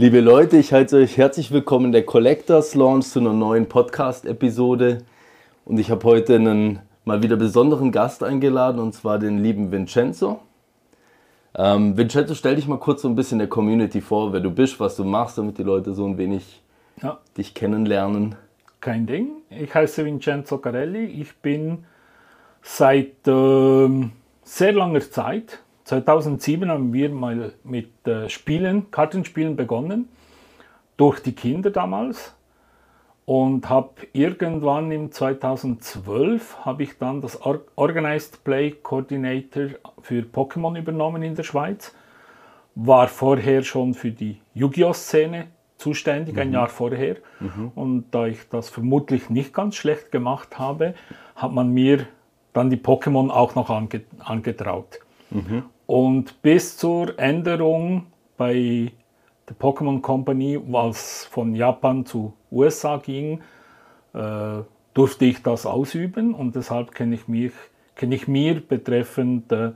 Liebe Leute, ich heiße euch herzlich willkommen in der Collectors Launch zu einer neuen Podcast-Episode. Und ich habe heute einen mal wieder besonderen Gast eingeladen, und zwar den lieben Vincenzo. Ähm, Vincenzo, stell dich mal kurz so ein bisschen der Community vor, wer du bist, was du machst, damit die Leute so ein wenig ja. dich kennenlernen. Kein Ding. Ich heiße Vincenzo Carelli. Ich bin seit ähm, sehr langer Zeit 2007 haben wir mal mit äh, Spielen, Kartenspielen begonnen, durch die Kinder damals. Und habe irgendwann im 2012 habe ich dann das Or Organized Play Coordinator für Pokémon übernommen in der Schweiz. War vorher schon für die Yu-Gi-Oh! Szene zuständig, mhm. ein Jahr vorher. Mhm. Und da ich das vermutlich nicht ganz schlecht gemacht habe, hat man mir dann die Pokémon auch noch ange angetraut. Mhm. Und bis zur Änderung bei der Pokémon Company, was von Japan zu USA ging, äh, durfte ich das ausüben und deshalb kenne ich mich, kenne ich mir betreffend äh,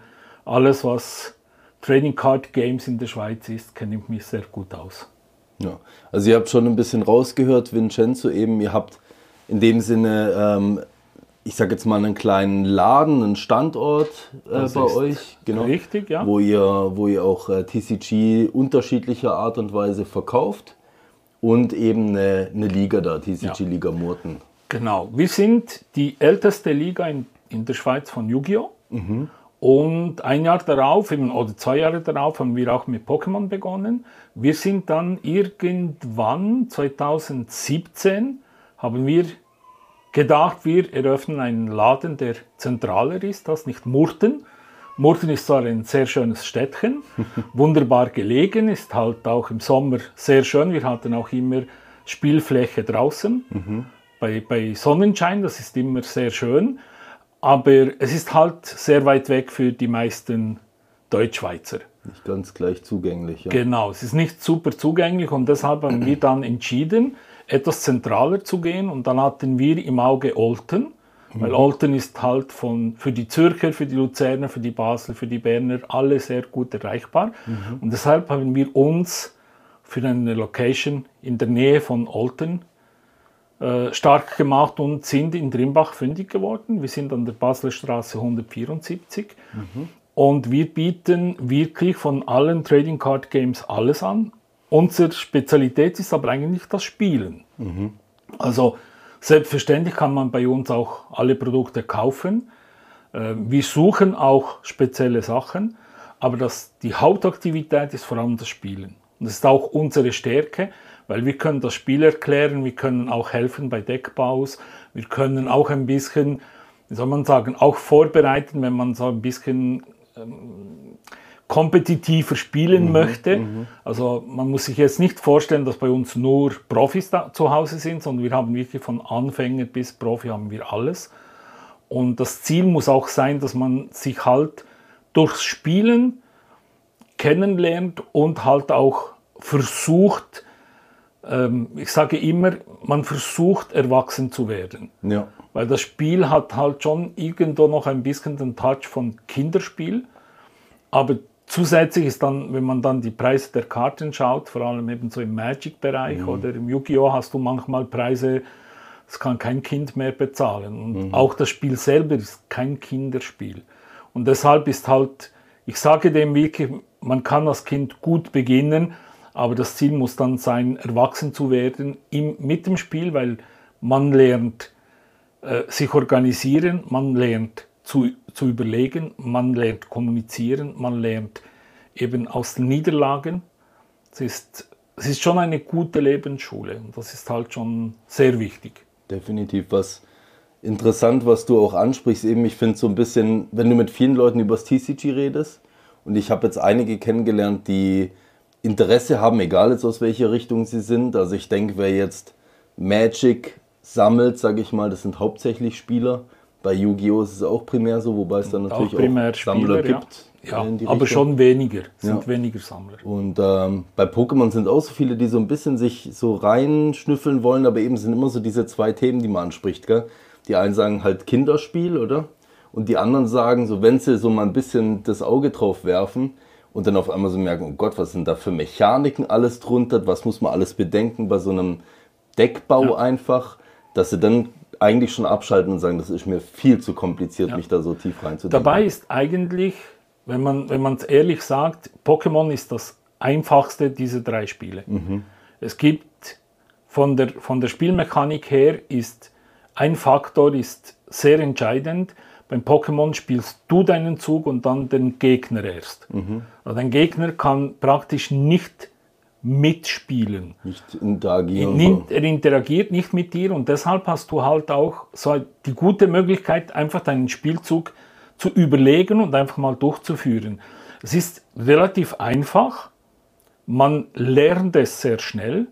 alles, was Trading Card Games in der Schweiz ist, kenne ich mich sehr gut aus. Ja, also ihr habt schon ein bisschen rausgehört, Vincenzo eben, ihr habt in dem Sinne ähm, ich sage jetzt mal, einen kleinen Laden, einen Standort äh, bei euch. Genau, richtig, ja. Wo ihr, wo ihr auch äh, TCG unterschiedlicher Art und Weise verkauft und eben eine, eine Liga da, TCG ja. Liga Murten. Genau, wir sind die älteste Liga in, in der Schweiz von Yu-Gi-Oh! Mhm. Und ein Jahr darauf, eben, oder zwei Jahre darauf, haben wir auch mit Pokémon begonnen. Wir sind dann irgendwann, 2017, haben wir gedacht, wir eröffnen einen Laden, der zentraler ist, das nicht Murten. Murten ist zwar ein sehr schönes Städtchen, wunderbar gelegen, ist halt auch im Sommer sehr schön. Wir hatten auch immer Spielfläche draußen mhm. bei, bei Sonnenschein, das ist immer sehr schön. Aber es ist halt sehr weit weg für die meisten Deutschschweizer. Nicht ganz gleich zugänglich. Ja. Genau, es ist nicht super zugänglich und deshalb haben wir dann entschieden, etwas zentraler zu gehen. Und dann hatten wir im Auge Olten, mhm. weil Olten ist halt von, für die Zürcher, für die Luzerner, für die Basel, für die Berner alle sehr gut erreichbar. Mhm. Und deshalb haben wir uns für eine Location in der Nähe von Olten äh, stark gemacht und sind in Drimbach fündig geworden. Wir sind an der Basler Straße 174. Mhm. Und wir bieten wirklich von allen Trading Card Games alles an. Unsere Spezialität ist aber eigentlich das Spielen. Mhm. Also selbstverständlich kann man bei uns auch alle Produkte kaufen. Äh, wir suchen auch spezielle Sachen, aber das, die Hauptaktivität ist vor allem das Spielen. Und das ist auch unsere Stärke, weil wir können das Spiel erklären, wir können auch helfen bei Deckbaus, wir können auch ein bisschen, wie soll man sagen, auch vorbereiten, wenn man so ein bisschen ähm, kompetitiver spielen mhm, möchte. Mhm. Also man muss sich jetzt nicht vorstellen, dass bei uns nur Profis da zu Hause sind, sondern wir haben wirklich von Anfänger bis Profi haben wir alles. Und das Ziel muss auch sein, dass man sich halt durchs Spielen kennenlernt und halt auch versucht, ähm, ich sage immer, man versucht erwachsen zu werden. Ja. Weil das Spiel hat halt schon irgendwo noch ein bisschen den Touch von Kinderspiel, aber Zusätzlich ist dann, wenn man dann die Preise der Karten schaut, vor allem eben so im Magic-Bereich mhm. oder im Yu-Gi-Oh! hast du manchmal Preise, das kann kein Kind mehr bezahlen. Und mhm. auch das Spiel selber ist kein Kinderspiel. Und deshalb ist halt, ich sage dem wirklich, man kann als Kind gut beginnen, aber das Ziel muss dann sein, erwachsen zu werden im, mit dem Spiel, weil man lernt äh, sich organisieren, man lernt zu, zu überlegen, man lernt kommunizieren, man lernt eben aus den Niederlagen. Es ist, es ist schon eine gute Lebensschule und das ist halt schon sehr wichtig. Definitiv was interessant, was du auch ansprichst. Eben, ich finde so ein bisschen, wenn du mit vielen Leuten über das TCG redest Und ich habe jetzt einige kennengelernt, die Interesse haben, egal jetzt aus welcher Richtung sie sind. Also ich denke, wer jetzt Magic sammelt, sage ich mal, das sind hauptsächlich Spieler. Bei Yu-Gi-Oh! ist es auch primär so, wobei es dann natürlich auch, auch Sammler ja. gibt. Ja, aber schon weniger, sind ja. weniger Sammler. Und ähm, bei Pokémon sind auch so viele, die so ein bisschen sich so reinschnüffeln wollen, aber eben sind immer so diese zwei Themen, die man anspricht. Gell? Die einen sagen halt Kinderspiel, oder? Und die anderen sagen, so wenn sie so mal ein bisschen das Auge drauf werfen und dann auf einmal so merken, oh Gott, was sind da für Mechaniken alles drunter, was muss man alles bedenken bei so einem Deckbau ja. einfach, dass sie dann eigentlich schon abschalten und sagen, das ist mir viel zu kompliziert, ja. mich da so tief reinzudenken. Dabei ist eigentlich, wenn man wenn es ehrlich sagt, Pokémon ist das einfachste dieser drei Spiele. Mhm. Es gibt von der, von der Spielmechanik her ist ein Faktor ist sehr entscheidend. Beim Pokémon spielst du deinen Zug und dann den Gegner erst. Mhm. Also dein Gegner kann praktisch nicht mitspielen. Nicht interagieren. Er interagiert nicht mit dir und deshalb hast du halt auch so die gute Möglichkeit, einfach deinen Spielzug zu überlegen und einfach mal durchzuführen. Es ist relativ einfach, man lernt es sehr schnell,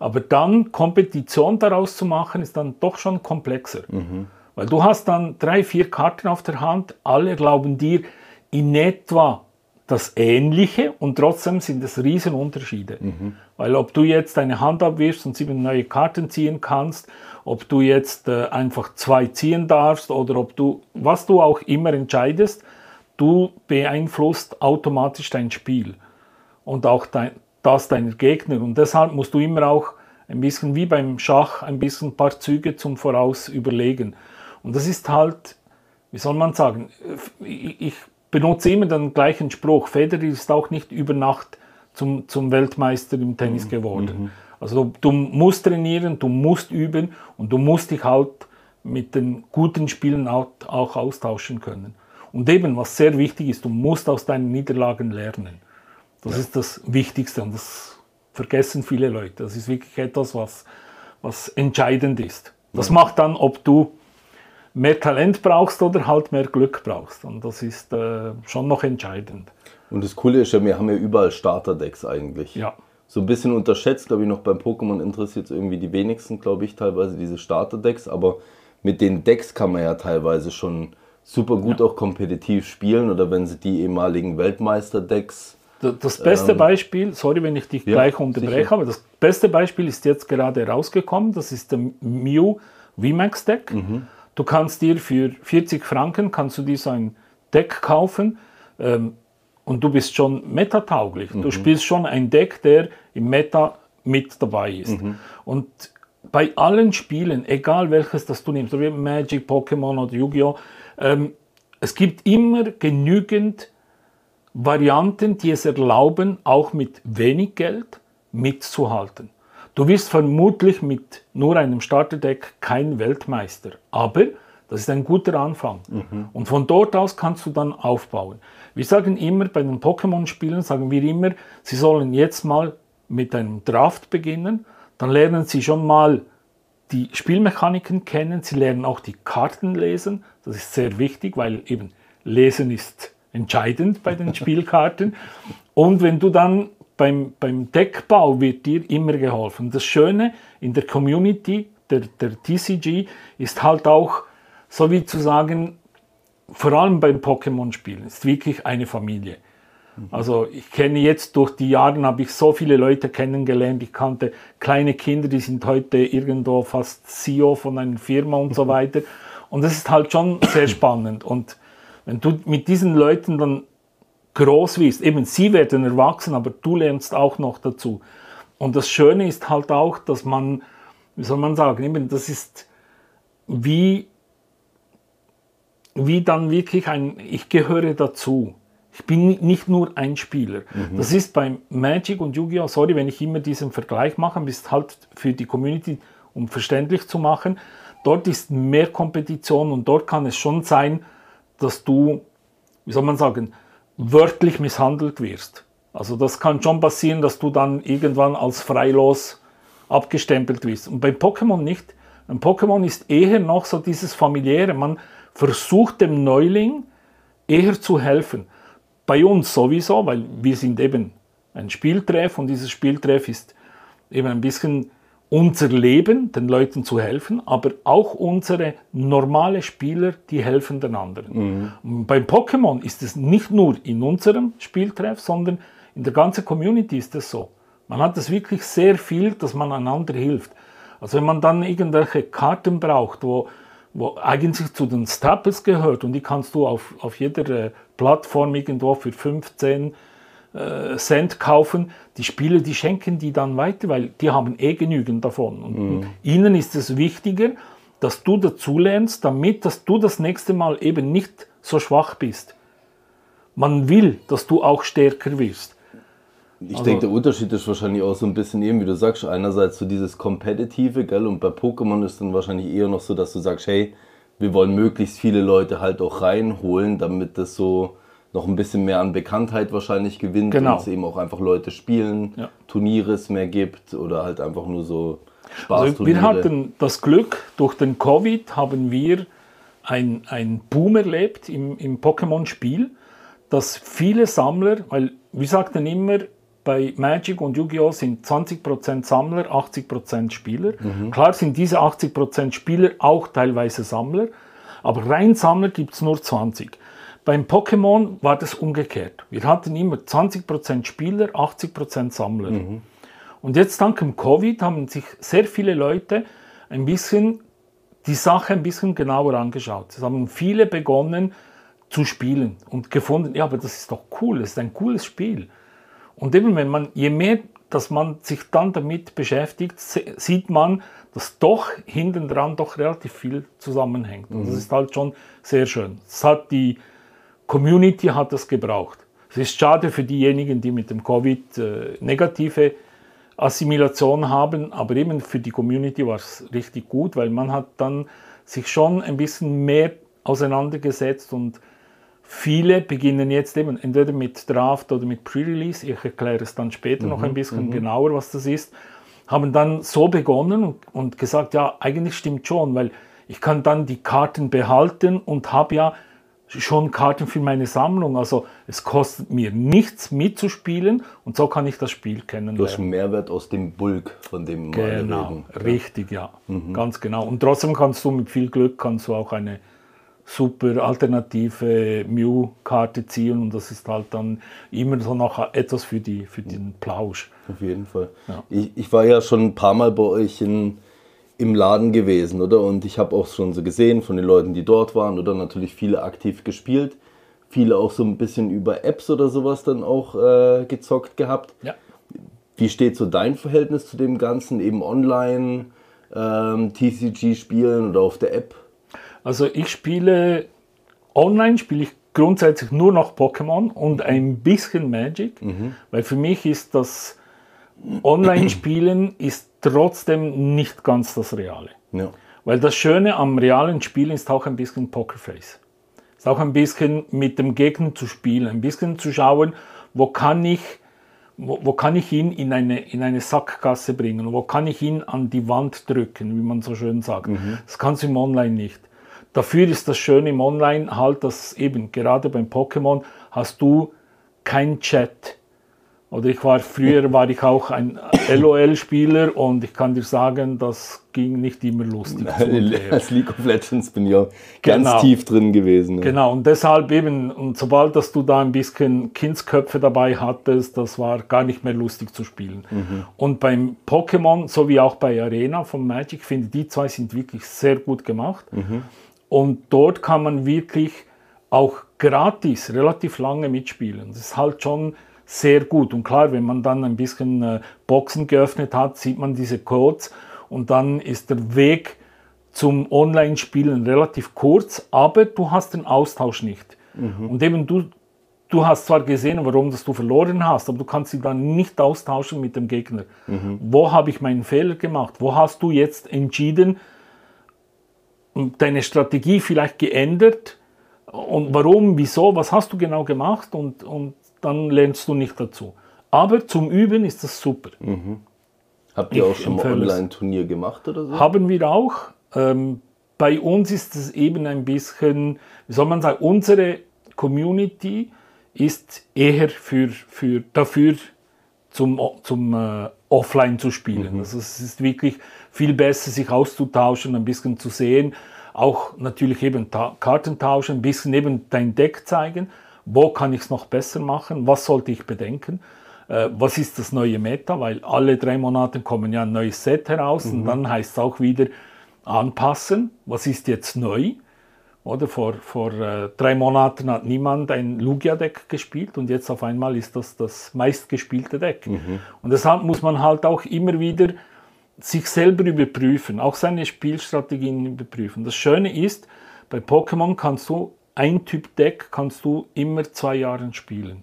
aber dann Kompetition daraus zu machen, ist dann doch schon komplexer. Mhm. Weil du hast dann drei, vier Karten auf der Hand, alle erlauben dir in etwa das Ähnliche und trotzdem sind es Riesenunterschiede. Mhm. Weil ob du jetzt deine Hand abwirfst und sieben neue Karten ziehen kannst, ob du jetzt äh, einfach zwei ziehen darfst oder ob du, was du auch immer entscheidest, du beeinflusst automatisch dein Spiel und auch dein, das deiner Gegner. Und deshalb musst du immer auch ein bisschen wie beim Schach ein bisschen ein paar Züge zum Voraus überlegen. Und das ist halt, wie soll man sagen, ich benutze immer den gleichen Spruch. Federer ist auch nicht über Nacht zum, zum Weltmeister im Tennis mhm. geworden. Mhm. Also du musst trainieren, du musst üben und du musst dich halt mit den guten Spielen auch, auch austauschen können. Und eben, was sehr wichtig ist, du musst aus deinen Niederlagen lernen. Das ja. ist das Wichtigste und das vergessen viele Leute. Das ist wirklich etwas, was, was entscheidend ist. Das ja. macht dann, ob du mehr Talent brauchst oder halt mehr Glück brauchst. Und das ist äh, schon noch entscheidend. Und das Coole ist ja, wir haben ja überall Starterdecks eigentlich. Ja. So ein bisschen unterschätzt, glaube ich, noch beim Pokémon interessiert es irgendwie die wenigsten, glaube ich, teilweise diese Starterdecks. Aber mit den Decks kann man ja teilweise schon super gut ja. auch kompetitiv spielen. Oder wenn sie die ehemaligen Weltmeister-Decks. Das beste ähm, Beispiel, sorry, wenn ich dich ja, gleich unterbreche, sicher. aber das beste Beispiel ist jetzt gerade rausgekommen. Das ist der Mew VMAX Deck. Mhm. Du kannst dir für 40 Franken kannst du dir so ein Deck kaufen ähm, und du bist schon metatauglich. Mhm. Du spielst schon ein Deck, der im Meta mit dabei ist. Mhm. Und bei allen Spielen, egal welches das du nimmst, wie Magic, Pokémon oder Yu-Gi-Oh!, ähm, es gibt immer genügend Varianten, die es erlauben, auch mit wenig Geld mitzuhalten. Du wirst vermutlich mit nur einem Starterdeck kein Weltmeister, aber das ist ein guter Anfang. Mhm. Und von dort aus kannst du dann aufbauen. Wir sagen immer, bei den Pokémon-Spielen sagen wir immer, sie sollen jetzt mal mit einem Draft beginnen, dann lernen sie schon mal die Spielmechaniken kennen, sie lernen auch die Karten lesen, das ist sehr wichtig, weil eben Lesen ist entscheidend bei den Spielkarten. Und wenn du dann beim, beim Deckbau wird dir immer geholfen. Das Schöne in der Community der, der TCG ist halt auch, so wie zu sagen, vor allem beim Pokémon-Spielen, ist wirklich eine Familie. Mhm. Also ich kenne jetzt durch die Jahre, habe ich so viele Leute kennengelernt. Ich kannte kleine Kinder, die sind heute irgendwo fast CEO von einer Firma und so weiter. Und das ist halt schon sehr spannend. Und wenn du mit diesen Leuten dann groß wirst, eben sie werden erwachsen, aber du lernst auch noch dazu. Und das Schöne ist halt auch, dass man, wie soll man sagen, eben das ist wie, wie dann wirklich ein, ich gehöre dazu. Ich bin nicht nur ein Spieler. Mhm. Das ist beim Magic und Yu-Gi-Oh! Sorry, wenn ich immer diesen Vergleich mache, ist halt für die Community, um verständlich zu machen. Dort ist mehr Kompetition und dort kann es schon sein, dass du, wie soll man sagen, wörtlich misshandelt wirst. Also das kann schon passieren, dass du dann irgendwann als freilos abgestempelt wirst. Und bei Pokémon nicht. Ein Pokémon ist eher noch so dieses familiäre. Man versucht dem Neuling eher zu helfen. bei uns sowieso, weil wir sind eben ein Spieltreff und dieses Spieltreff ist eben ein bisschen unser Leben, den Leuten zu helfen, aber auch unsere normale Spieler, die helfen den anderen. Mhm. Beim Pokémon ist es nicht nur in unserem Spieltreff, sondern in der ganzen Community ist es so. Man hat es wirklich sehr viel, dass man einander hilft. Also wenn man dann irgendwelche Karten braucht, wo, wo eigentlich zu den Staples gehört und die kannst du auf, auf jeder äh, Plattform irgendwo für 15 äh, Cent kaufen, die Spieler, die schenken die dann weiter, weil die haben eh genügend davon. Und mhm. ihnen ist es wichtiger, dass du dazulernst, damit dass du das nächste Mal eben nicht so schwach bist. Man will, dass du auch stärker wirst. Ich also, denke, der Unterschied ist wahrscheinlich auch so ein bisschen eben, wie du sagst, einerseits so dieses Kompetitive, gell, und bei Pokémon ist dann wahrscheinlich eher noch so, dass du sagst, hey, wir wollen möglichst viele Leute halt auch reinholen, damit das so noch ein bisschen mehr an Bekanntheit wahrscheinlich gewinnt genau. und es eben auch einfach Leute spielen, ja. Turniere es mehr gibt oder halt einfach nur so Spaß. Also wir hatten das Glück, durch den Covid haben wir ein, ein Boom erlebt im, im Pokémon-Spiel, dass viele Sammler, weil wir sagten immer, bei Magic und Yu-Gi-Oh! sind 20% Sammler, 80% Spieler. Mhm. Klar sind diese 80% Spieler auch teilweise Sammler, aber rein Sammler gibt es nur 20. Beim Pokémon war das umgekehrt. Wir hatten immer 20% Spieler, 80% Sammler. Mhm. Und jetzt dank dem Covid haben sich sehr viele Leute ein bisschen die Sache ein bisschen genauer angeschaut. Es haben viele begonnen zu spielen und gefunden, ja, aber das ist doch cool, das ist ein cooles Spiel. Und eben, wenn man, je mehr, dass man sich dann damit beschäftigt, sieht man, dass doch hinten dran doch relativ viel zusammenhängt. Und das mhm. ist halt schon sehr schön. Das hat die Community hat das gebraucht. Es ist schade für diejenigen, die mit dem Covid äh, negative Assimilation haben, aber eben für die Community war es richtig gut, weil man hat dann sich schon ein bisschen mehr auseinandergesetzt und viele beginnen jetzt eben entweder mit Draft oder mit Pre-Release, ich erkläre es dann später mhm, noch ein bisschen mhm. genauer, was das ist, haben dann so begonnen und, und gesagt, ja, eigentlich stimmt schon, weil ich kann dann die Karten behalten und habe ja schon Karten für meine Sammlung. Also es kostet mir nichts mitzuspielen und so kann ich das Spiel kennenlernen. Du hast einen Mehrwert aus dem Bulk, von dem wir genau, reden. Richtig, ja. Mhm. Ganz genau. Und trotzdem kannst du mit viel Glück kannst du auch eine super alternative Mew-Karte ziehen und das ist halt dann immer so noch etwas für, die, für den Plausch. Auf jeden Fall. Ja. Ich, ich war ja schon ein paar Mal bei euch in im Laden gewesen, oder? Und ich habe auch schon so gesehen von den Leuten, die dort waren, oder natürlich viele aktiv gespielt. Viele auch so ein bisschen über Apps oder sowas dann auch äh, gezockt gehabt. Ja. Wie steht so dein Verhältnis zu dem Ganzen, eben online, ähm, TCG-Spielen oder auf der App? Also ich spiele online, spiele ich grundsätzlich nur noch Pokémon und ein bisschen Magic, mhm. weil für mich ist das Online-Spielen ist trotzdem nicht ganz das Reale. Ja. Weil das Schöne am realen Spielen ist auch ein bisschen Pokerface. Ist auch ein bisschen mit dem Gegner zu spielen, ein bisschen zu schauen, wo kann ich, wo, wo kann ich ihn in eine, in eine Sackgasse bringen, wo kann ich ihn an die Wand drücken, wie man so schön sagt. Mhm. Das kannst du im Online nicht. Dafür ist das Schöne im Online halt, dass eben gerade beim Pokémon hast du kein Chat oder ich war früher war ich auch ein LOL-Spieler und ich kann dir sagen, das ging nicht immer lustig. Als League of Legends bin ich ja ganz genau. tief drin gewesen. Ja. Genau, und deshalb eben, und sobald dass du da ein bisschen Kindsköpfe dabei hattest, das war gar nicht mehr lustig zu spielen. Mhm. Und beim Pokémon, so wie auch bei Arena von Magic, finde ich, die zwei sind wirklich sehr gut gemacht. Mhm. Und dort kann man wirklich auch gratis relativ lange mitspielen. Das ist halt schon sehr gut. Und klar, wenn man dann ein bisschen äh, Boxen geöffnet hat, sieht man diese Codes und dann ist der Weg zum Online-Spielen relativ kurz, aber du hast den Austausch nicht. Mhm. Und eben du, du hast zwar gesehen, warum das du verloren hast, aber du kannst sie dann nicht austauschen mit dem Gegner. Mhm. Wo habe ich meinen Fehler gemacht? Wo hast du jetzt entschieden, deine Strategie vielleicht geändert? Und warum, wieso, was hast du genau gemacht? Und, und dann lernst du nicht dazu. Aber zum Üben ist das super. Mhm. Habt ihr ich auch schon mal Online-Turnier gemacht oder so? Haben wir auch. Ähm, bei uns ist es eben ein bisschen, wie soll man sagen, unsere Community ist eher für, für, dafür, zum, zum äh, Offline zu spielen. Mhm. Also es ist wirklich viel besser, sich auszutauschen, ein bisschen zu sehen, auch natürlich eben Karten tauschen, ein bisschen eben dein Deck zeigen, wo kann ich es noch besser machen, was sollte ich bedenken, äh, was ist das neue Meta, weil alle drei Monate kommen ja ein neues Set heraus mhm. und dann heißt es auch wieder anpassen, was ist jetzt neu. Oder vor, vor äh, drei Monaten hat niemand ein Lugia-Deck gespielt und jetzt auf einmal ist das das meistgespielte Deck. Mhm. Und deshalb muss man halt auch immer wieder sich selber überprüfen, auch seine Spielstrategien überprüfen. Das Schöne ist, bei Pokémon kannst du ein Typ Deck kannst du immer zwei Jahre spielen.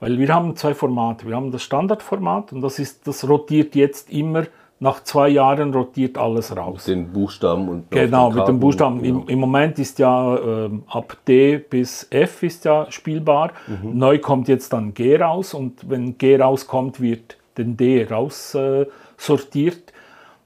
Weil wir haben zwei Formate. Wir haben das Standardformat und das ist, das rotiert jetzt immer nach zwei Jahren rotiert alles raus. Mit den Buchstaben und genau mit den Buchstaben. Genau. Im, Im, Moment ist ja äh, ab D bis F ist ja spielbar. Mhm. Neu kommt jetzt dann G raus und wenn G rauskommt, wird den D raus äh.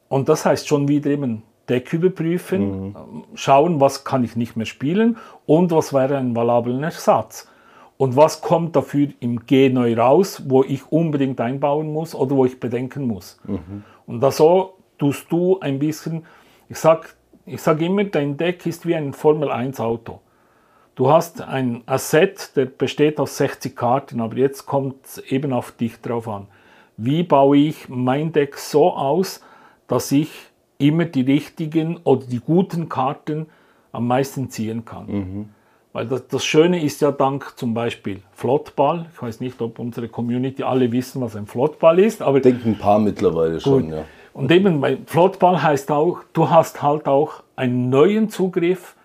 Und das heißt schon wieder eben Deck überprüfen, mhm. schauen, was kann ich nicht mehr spielen und was wäre ein valabler Ersatz. Und was kommt dafür im G neu raus, wo ich unbedingt einbauen muss oder wo ich bedenken muss. Mhm. Und da so tust du ein bisschen, ich sage ich sag immer, dein Deck ist wie ein Formel 1 Auto. Du hast ein Asset, der besteht aus 60 Karten, aber jetzt kommt es eben auf dich drauf an. Wie baue ich mein Deck so aus, dass ich immer die richtigen oder die guten Karten am meisten ziehen kann. Mhm. Weil das, das, Schöne ist ja dank zum Beispiel Flottball. Ich weiß nicht, ob unsere Community alle wissen, was ein Flottball ist. Aber ich denke ein paar mittlerweile schon, ja. Und eben, Flottball heißt auch, du hast halt auch einen neuen Zugriff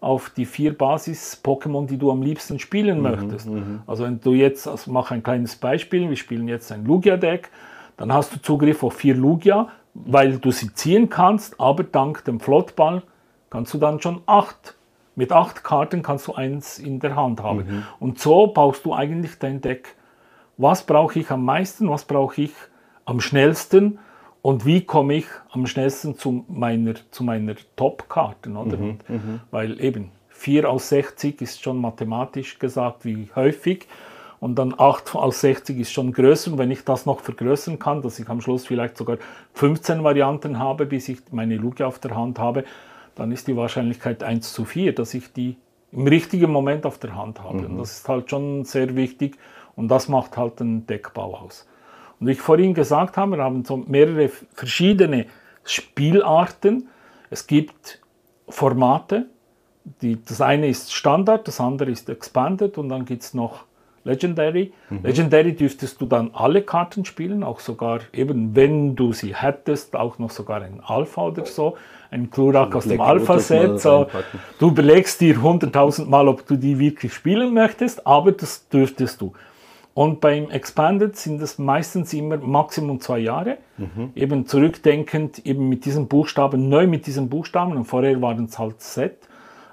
auf die vier Basis-Pokémon, die du am liebsten spielen mhm, möchtest. Mhm. Also wenn du jetzt, also mach ein kleines Beispiel, wir spielen jetzt ein Lugia-Deck, dann hast du Zugriff auf vier Lugia, weil du sie ziehen kannst, aber dank dem Flottball kannst du dann schon acht. Mit acht Karten kannst du eins in der Hand haben. Mhm. Und so baust du eigentlich dein Deck. Was brauche ich am meisten? Was brauche ich am schnellsten? Und wie komme ich am schnellsten zu meiner, zu meiner Top-Karten? Mhm, mhm. Weil eben 4 aus 60 ist schon mathematisch gesagt, wie häufig und dann 8 aus 60 ist schon größer. Und wenn ich das noch vergrößern kann, dass ich am Schluss vielleicht sogar 15 Varianten habe, bis ich meine Luke auf der Hand habe, dann ist die Wahrscheinlichkeit 1 zu 4, dass ich die im richtigen Moment auf der Hand habe. Mhm. Und das ist halt schon sehr wichtig und das macht halt den Deckbau aus. Und wie ich vorhin gesagt habe, wir haben so mehrere verschiedene Spielarten. Es gibt Formate. Die, das eine ist Standard, das andere ist Expanded und dann gibt es noch Legendary. Mhm. Legendary dürftest du dann alle Karten spielen, auch sogar eben, wenn du sie hättest, auch noch sogar ein Alpha oder so, ein Klurak aus dem Alpha-Set. So. Du überlegst dir hunderttausend Mal, ob du die wirklich spielen möchtest, aber das dürftest du. Und beim Expanded sind es meistens immer Maximum zwei Jahre. Mhm. Eben zurückdenkend, eben mit diesen Buchstaben, neu mit diesen Buchstaben. Und vorher waren es halt Set.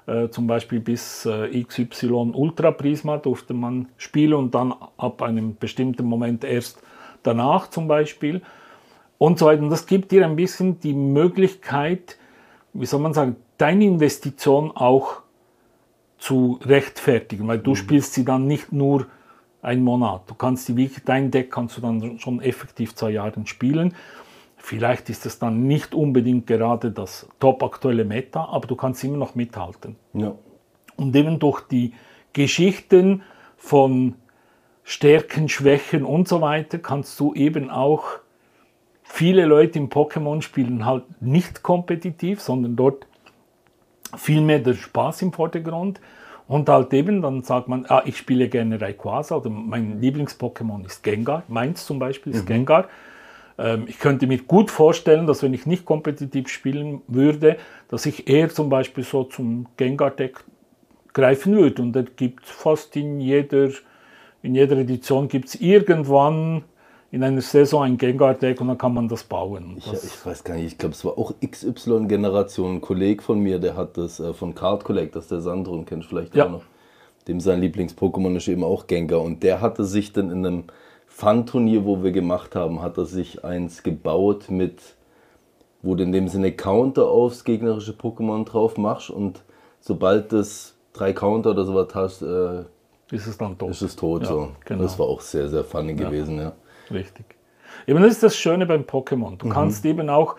Äh, zum Beispiel bis äh, XY Ultra Prisma durfte man spielen und dann ab einem bestimmten Moment erst danach zum Beispiel und so weiter. Und das gibt dir ein bisschen die Möglichkeit, wie soll man sagen, deine Investition auch zu rechtfertigen, weil du mhm. spielst sie dann nicht nur einen Monat. Du kannst die dein Deck kannst du dann schon effektiv zwei Jahre spielen. Vielleicht ist es dann nicht unbedingt gerade das top aktuelle Meta, aber du kannst immer noch mithalten. Ja. Und eben durch die Geschichten von Stärken, Schwächen und so weiter kannst du eben auch viele Leute im Pokémon spielen halt nicht kompetitiv, sondern dort viel mehr der Spaß im Vordergrund. Und halt eben, dann sagt man, ah, ich spiele gerne Rayquaza oder mein Lieblings-Pokémon ist Gengar. Meins zum Beispiel ist mhm. Gengar. Ähm, ich könnte mir gut vorstellen, dass wenn ich nicht kompetitiv spielen würde, dass ich eher zum Beispiel so zum Gengar-Deck greifen würde. Und da gibt fast in jeder, in jeder Edition gibt es irgendwann in einer Saison ein Gengar-Deck und dann kann man das bauen. Das ich, ich, weiß gar nicht, ich glaube, es war auch XY-Generation. Ein Kollege von mir, der hat das äh, von Card Collectors, der Sandro, kennt vielleicht ja. auch noch. Dem sein Lieblings-Pokémon ist eben auch Gengar. Und der hatte sich dann in einem Fun-Turnier, wo wir gemacht haben, hat er sich eins gebaut mit, wo du in dem Sinne Counter aufs gegnerische Pokémon drauf machst und sobald das drei Counter oder sowas hast, äh, ist es dann tot. ist es tot Ja, so. genau. Das war auch sehr, sehr funny gewesen, ja. Richtig. Eben das ist das Schöne beim Pokémon. Du kannst eben auch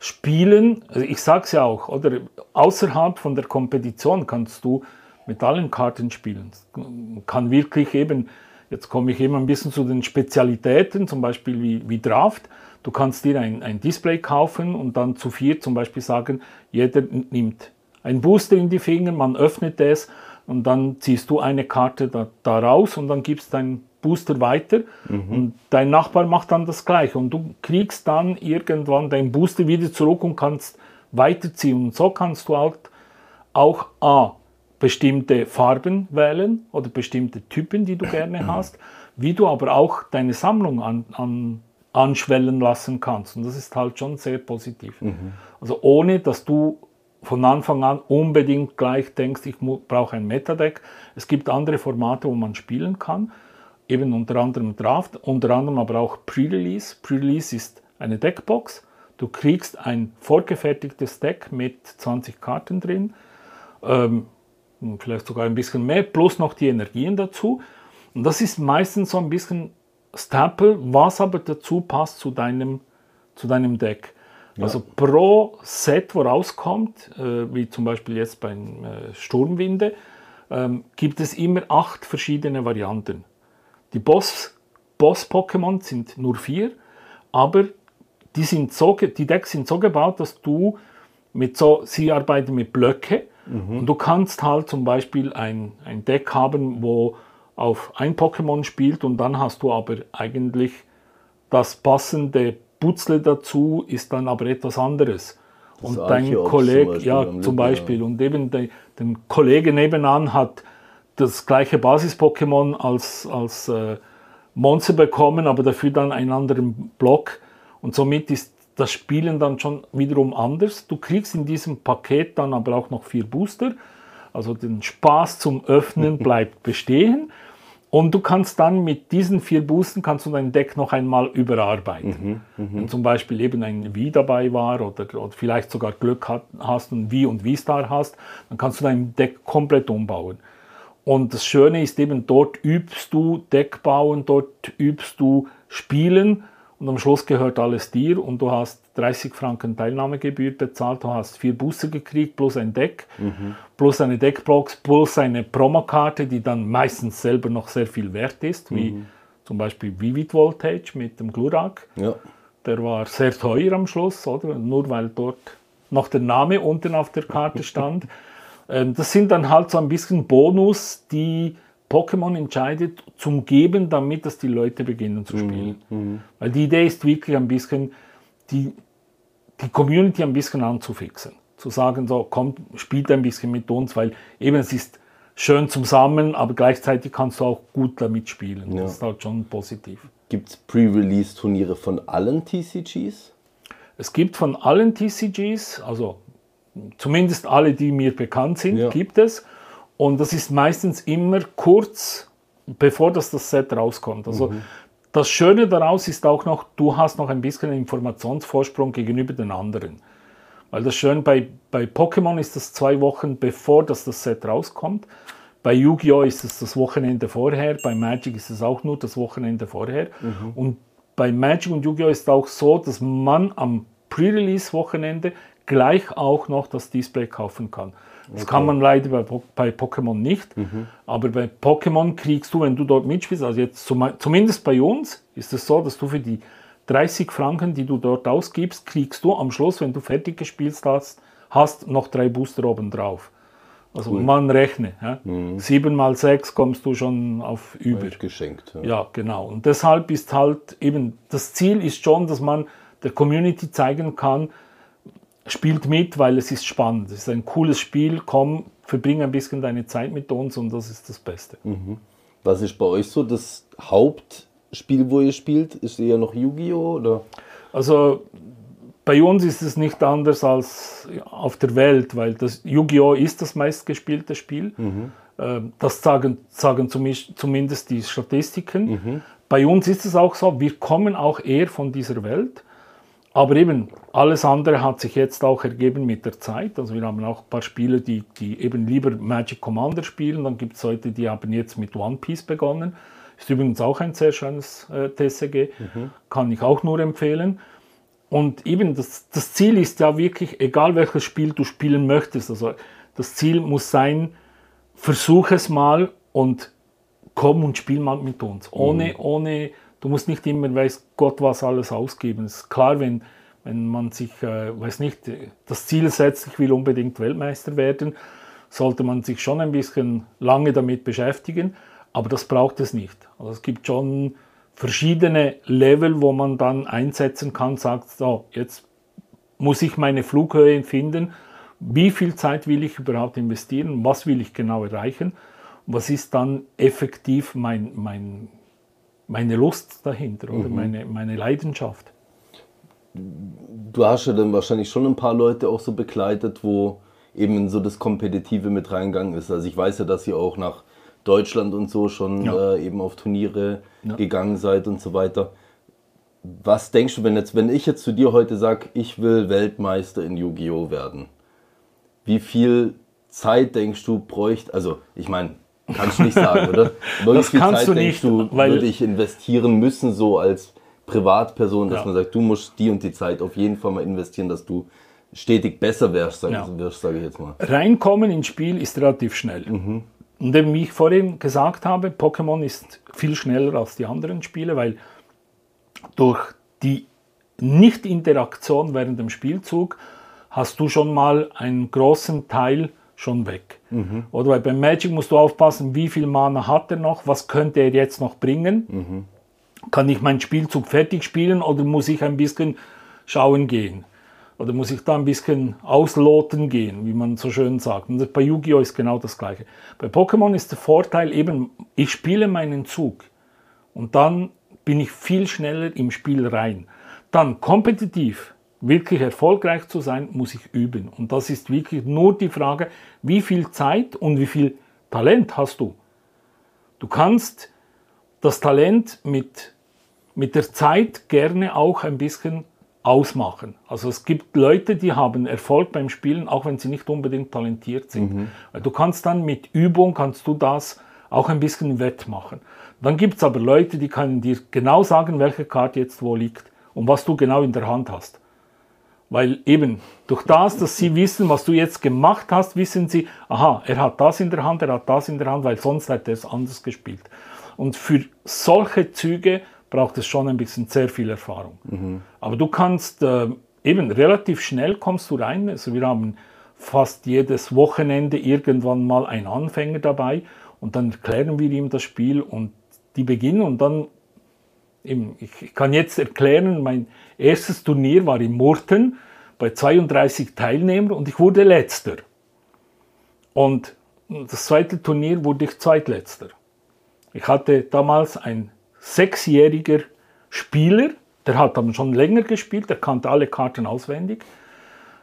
spielen, also ich sag's ja auch, oder außerhalb von der Kompetition kannst du mit allen Karten spielen. Man kann wirklich eben, jetzt komme ich eben ein bisschen zu den Spezialitäten, zum Beispiel wie, wie Draft. Du kannst dir ein, ein Display kaufen und dann zu vier zum Beispiel sagen, jeder nimmt ein Booster in die Finger, man öffnet es und dann ziehst du eine Karte da, da raus und dann gibst deinen Booster weiter. Und dein Nachbar macht dann das gleiche und du kriegst dann irgendwann deinen Booster wieder zurück und kannst weiterziehen. Und so kannst du halt auch A, bestimmte Farben wählen oder bestimmte Typen, die du gerne hast, wie du aber auch deine Sammlung an, an, anschwellen lassen kannst. Und das ist halt schon sehr positiv. Also ohne, dass du von Anfang an unbedingt gleich denkst, ich brauche ein Metadeck. Es gibt andere Formate, wo man spielen kann, eben unter anderem Draft, unter anderem aber auch Pre-Release. Pre-Release ist eine Deckbox. Du kriegst ein vorgefertigtes Deck mit 20 Karten drin, ähm, vielleicht sogar ein bisschen mehr, plus noch die Energien dazu. Und das ist meistens so ein bisschen Stapel, was aber dazu passt zu deinem, zu deinem Deck. Also pro Set, wo rauskommt, äh, wie zum Beispiel jetzt beim äh, Sturmwinde, ähm, gibt es immer acht verschiedene Varianten. Die Boss, Boss-Pokémon sind nur vier, aber die, sind so, die Decks sind so gebaut, dass du mit so, sie arbeiten mit Blöcke und du kannst halt zum Beispiel ein, ein Deck haben, wo auf ein Pokémon spielt und dann hast du aber eigentlich das passende Putzle dazu ist dann aber etwas anderes. und dein Kollege, ja, zum Beispiel, und eben de, den Kollege nebenan hat das gleiche Basis-Pokémon als, als äh, Monster bekommen, aber dafür dann einen anderen Block. Und somit ist das Spielen dann schon wiederum anders. Du kriegst in diesem Paket dann aber auch noch vier Booster. Also den Spaß zum Öffnen bleibt bestehen. Und du kannst dann mit diesen vier Boostern kannst du dein Deck noch einmal überarbeiten. Wenn zum Beispiel eben ein Wie dabei war oder, oder vielleicht sogar Glück hat, hast und Wie und Wie-Star hast, dann kannst du dein Deck komplett umbauen. Und das Schöne ist eben, dort übst du Deck bauen, dort übst du Spielen und am Schluss gehört alles dir und du hast 30 Franken Teilnahmegebühr bezahlt, du hast vier Booster gekriegt plus ein Deck, plus eine Deckbox, plus eine Promokarte, die dann meistens selber noch sehr viel wert ist, wie zum Beispiel Vivid Voltage mit dem Glurak. Ja. Der war sehr teuer am Schluss, oder? Nur weil dort noch der Name unten auf der Karte stand. Ähm, das sind dann halt so ein bisschen Bonus, die Pokémon entscheidet zum Geben, damit das die Leute beginnen zu spielen. Weil die Idee ist wirklich ein bisschen, die, die Community ein bisschen anzufixen. Zu sagen, so, kommt, spielt ein bisschen mit uns, weil eben es ist schön zum Sammeln, aber gleichzeitig kannst du auch gut damit spielen. Ja. Das ist halt schon positiv. Gibt es Pre-Release-Turniere von allen TCGs? Es gibt von allen TCGs, also zumindest alle, die mir bekannt sind, Ja. gibt es. Und das ist meistens immer kurz, bevor das, das Set rauskommt. Also das Schöne daraus ist auch noch, du hast noch ein bisschen Informationsvorsprung gegenüber den anderen. Weil das Schöne bei, bei Pokémon ist das zwei Wochen bevor das, das Set rauskommt. Bei Yu-Gi-Oh! ist es das Wochenende vorher, bei Magic ist es auch nur das Wochenende vorher. Und bei Magic und Yu-Gi-Oh! ist auch so, dass man am Pre-Release-Wochenende gleich auch noch das Display kaufen kann. Das kann man leider bei, Po- bei Pokémon nicht, aber bei Pokémon kriegst du, wenn du dort mitspielst, also jetzt zum, zumindest bei uns ist es so, dass du für die 30 Franken, die du dort ausgibst, kriegst du am Schluss, wenn du fertig gespielt hast, hast noch drei Booster oben drauf. Also man rechne. Ja? 7 mal 6 kommst du schon auf über. Geschenkt. Ja. Ja, genau. Und deshalb ist halt eben, das Ziel ist schon, dass man der Community zeigen kann, spielt mit, weil es ist spannend. Es ist ein cooles Spiel, komm, verbring ein bisschen deine Zeit mit uns und das ist das Beste. Was ist bei euch so das Hauptspiel, wo ihr spielt? Ist eher noch Yu-Gi-Oh! oder? Also bei uns ist es nicht anders als auf der Welt, weil das Yu-Gi-Oh! ist das meistgespielte Spiel. Ähm, Das sagen, sagen zumindest die Statistiken. Bei uns ist es auch so, wir kommen auch eher von dieser Welt. Aber eben, alles andere hat sich jetzt auch ergeben mit der Zeit. Also wir haben auch ein paar Spieler, die, die eben lieber Magic Commander spielen. Dann gibt es Leute, die haben jetzt mit One Piece begonnen. Ist übrigens auch ein sehr schönes äh, TCG. Mhm. Kann ich auch nur empfehlen. Und eben das, das Ziel ist ja wirklich, egal welches Spiel du spielen möchtest, also das Ziel muss sein, versuch es mal und komm und spiel mal mit uns. Ohne, mhm. ohne Du musst nicht immer, weiß Gott, was alles ausgeben. Es ist klar, wenn, wenn man sich, äh, weiß nicht, das Ziel setzt, ich will unbedingt Weltmeister werden, sollte man sich schon ein bisschen lange damit beschäftigen, aber das braucht es nicht. Also es gibt schon verschiedene Level, wo man dann einsetzen kann, sagt, so, jetzt muss ich meine Flughöhe finden, wie viel Zeit will ich überhaupt investieren, was will ich genau erreichen, was ist dann effektiv mein, mein meine Lust dahinter oder mhm. meine, meine Leidenschaft. Du hast ja dann wahrscheinlich schon ein paar Leute auch so begleitet, wo eben so das Kompetitive mit reingegangen ist. Also ich weiß ja, dass ihr auch nach Deutschland und so schon ja. äh, eben auf Turniere ja. gegangen seid und so weiter. Was denkst du, wenn, jetzt, wenn ich jetzt zu dir heute sage, ich will Weltmeister in Yu-Gi-Oh! werden, wie viel Zeit denkst du bräuchte, also ich meine, Kannst du nicht sagen, oder? Aber das kannst Zeit, du nicht, du, weil würde ich investieren müssen, so als Privatperson, dass ja. man sagt, du musst die und die Zeit auf jeden Fall mal investieren, dass du stetig besser wärst, sage ja. ich, sag ich jetzt mal. Reinkommen ins Spiel ist relativ schnell. Mhm. Und wie ich vorhin gesagt habe, Pokémon ist viel schneller als die anderen Spiele, weil durch die Nicht-Interaktion während dem Spielzug hast du schon mal einen großen Teil schon weg. Mhm. Oder weil beim Magic musst du aufpassen, wie viel Mana hat er noch, was könnte er jetzt noch bringen. Mhm. Kann ich meinen Spielzug fertig spielen oder muss ich ein bisschen schauen gehen? Oder muss ich da ein bisschen ausloten gehen, wie man so schön sagt. Und bei Yu-Gi-Oh! ist genau das gleiche. Bei Pokémon ist der Vorteil eben, ich spiele meinen Zug und dann bin ich viel schneller im Spiel rein. Dann kompetitiv wirklich erfolgreich zu sein, muss ich üben. Und das ist wirklich nur die Frage, wie viel Zeit und wie viel Talent hast du. Du kannst das Talent mit, mit der Zeit gerne auch ein bisschen ausmachen. Also es gibt Leute, die haben Erfolg beim Spielen, auch wenn sie nicht unbedingt talentiert sind. Mhm. Du kannst dann mit Übung, kannst du das auch ein bisschen wettmachen. Dann gibt es aber Leute, die können dir genau sagen, welche Karte jetzt wo liegt und was du genau in der Hand hast. Weil eben durch das, dass sie wissen, was du jetzt gemacht hast, wissen sie, aha, er hat das in der Hand, er hat das in der Hand, weil sonst hätte er es anders gespielt. Und für solche Züge braucht es schon ein bisschen sehr viel Erfahrung. Mhm. Aber du kannst äh, eben relativ schnell kommst du rein. Also wir haben fast jedes Wochenende irgendwann mal einen Anfänger dabei und dann erklären wir ihm das Spiel und die beginnen und dann ich kann jetzt erklären, mein erstes Turnier war in Murten bei 32 Teilnehmern und ich wurde letzter. Und das zweite Turnier wurde ich zweitletzter. Ich hatte damals ein sechsjähriger Spieler, der hat dann schon länger gespielt, der kannte alle Karten auswendig.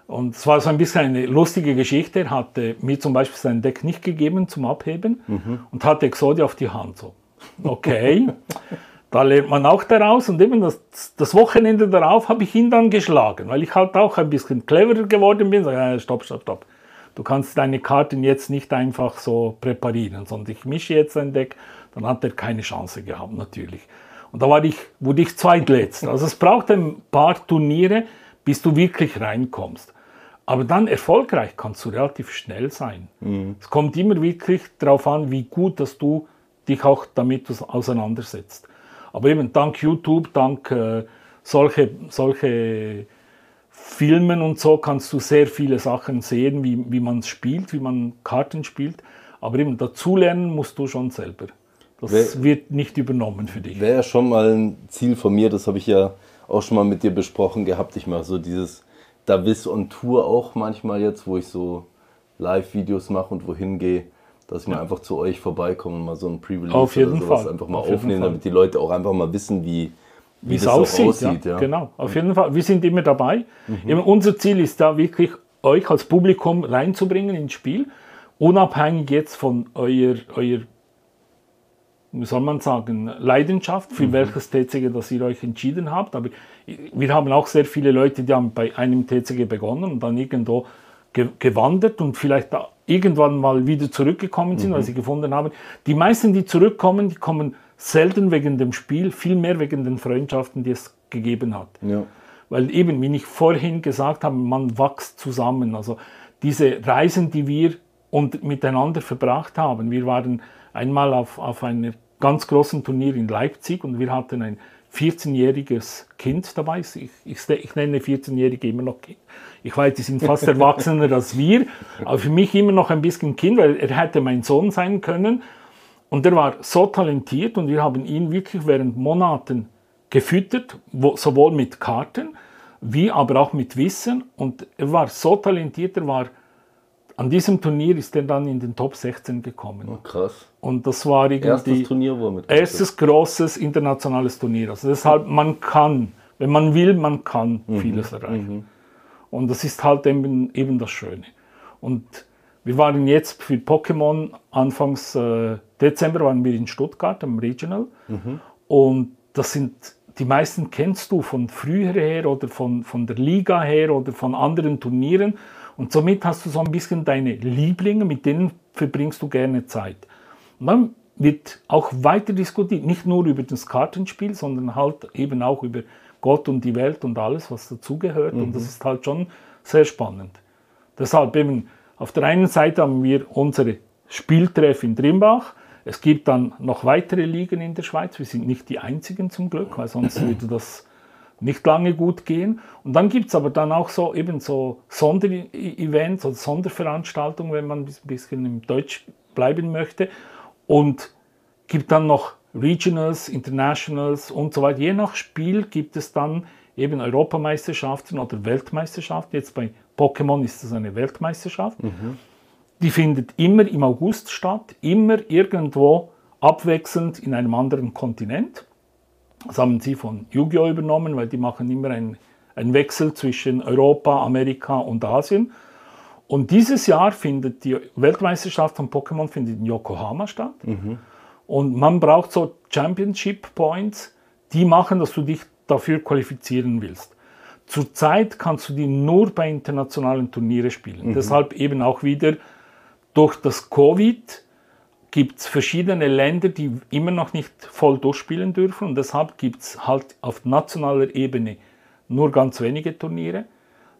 Und es war so ein bisschen eine lustige Geschichte. Er hatte mir zum Beispiel sein Deck nicht gegeben zum Abheben mhm. und hatte Exodia auf die Hand. So, okay. Da lernt man auch daraus und eben das, das Wochenende darauf habe ich ihn dann geschlagen, weil ich halt auch ein bisschen cleverer geworden bin. So, ja, stopp, stopp, stopp. Du kannst deine Karten jetzt nicht einfach so präparieren, sondern ich mische jetzt ein Deck, dann hat er keine Chance gehabt, natürlich. Und da war ich, wurde ich zweitletzt. Also es braucht ein paar Turniere, bis du wirklich reinkommst. Aber dann erfolgreich kannst du relativ schnell sein. Mhm. Es kommt immer wirklich darauf an, wie gut, dass du dich auch damit auseinandersetzt. Aber eben dank YouTube, dank äh, solche, solche Filmen und so kannst du sehr viele Sachen sehen, wie, wie man es spielt, wie man Karten spielt. Aber eben dazulernen musst du schon selber. Das wär, wird nicht übernommen für dich. Wäre schon mal ein Ziel von mir, das habe ich ja auch schon mal mit dir besprochen gehabt. Ich mache so dieses Davis on Tour auch manchmal jetzt, wo ich so Live-Videos mache und wohin gehe dass wir ja. einfach zu euch vorbeikommen und mal so ein Pre-Release oder sowas Fall. einfach mal auf aufnehmen, damit die Leute auch einfach mal wissen, wie, wie es aussieht. aussieht ja. Ja. Genau, auf jeden Fall. Wir sind immer dabei. Mhm. Unser Ziel ist da wirklich, euch als Publikum reinzubringen ins Spiel, unabhängig jetzt von euer, euer wie soll man sagen, Leidenschaft, für Mhm. welches TCG, das ihr euch entschieden habt. Aber wir haben auch sehr viele Leute, die haben bei einem TCG begonnen und dann irgendwo ge gewandert und vielleicht da irgendwann mal wieder zurückgekommen sind, Mhm. weil sie gefunden haben. Die meisten, die zurückkommen, die kommen selten wegen dem Spiel, viel mehr wegen den Freundschaften, die es gegeben hat. Ja. Weil eben, wie ich vorhin gesagt habe, man wächst zusammen. Also diese Reisen, die wir und miteinander verbracht haben. Wir waren einmal auf, auf einem ganz großen Turnier in Leipzig und wir hatten ein 14-jähriges Kind dabei. Ich, ich, ich nenne 14-Jährige immer noch Kind. Ich weiß, die sind fast erwachsener als wir, aber für mich immer noch ein bisschen Kind, weil er hätte mein Sohn sein können. Und er war so talentiert und wir haben ihn wirklich während Monaten gefüttert, wo, sowohl mit Karten wie aber auch mit Wissen. Und er war so talentiert, er war an diesem Turnier ist er dann in den Top 16 gekommen. Oh, krass. Und das war irgendwie Erstes Turnier, wo er mit erstes großes internationales Turnier. Also deshalb, man kann, wenn man will, man kann vieles erreichen. Und das ist halt eben, eben das Schöne. Und wir waren jetzt für Pokémon Anfangs äh, Dezember waren wir in Stuttgart am Regional. Und das sind die meisten kennst du von früher her oder von, von der Liga her oder von anderen Turnieren. Und somit hast du so ein bisschen deine Lieblinge, mit denen verbringst du gerne Zeit. Und dann wird auch weiter diskutiert, nicht nur über das Kartenspiel, sondern halt eben auch über Gott und die Welt und alles, was dazugehört. Und das ist halt schon sehr spannend. Deshalb eben, auf der einen Seite haben wir unsere Spieltreff in Drimbach. Es gibt dann noch weitere Ligen in der Schweiz. Wir sind nicht die einzigen zum Glück, weil sonst würde das nicht lange gut gehen. Und dann gibt es aber dann auch so eben so Sonderevents oder Sonderveranstaltungen, wenn man ein bisschen im Deutsch bleiben möchte. Und gibt dann noch Regionals, Internationals und so weiter. Je nach Spiel gibt es dann eben Europameisterschaften oder Weltmeisterschaften. Jetzt bei Pokémon ist das eine Weltmeisterschaft. Die findet immer im August statt, immer irgendwo abwechselnd in einem anderen Kontinent. Das haben sie von Yu-Gi-Oh! übernommen, weil die machen immer einen, einen Wechsel zwischen Europa, Amerika und Asien. Und dieses Jahr findet die Weltmeisterschaft von Pokémon findet in Yokohama statt. Und man braucht so Championship Points, die machen, dass du dich dafür qualifizieren willst. Zurzeit kannst du die nur bei internationalen Turnieren spielen. Deshalb eben auch wieder durch das Covid gibt es verschiedene Länder, die immer noch nicht voll durchspielen dürfen. Und deshalb gibt es halt auf nationaler Ebene nur ganz wenige Turniere.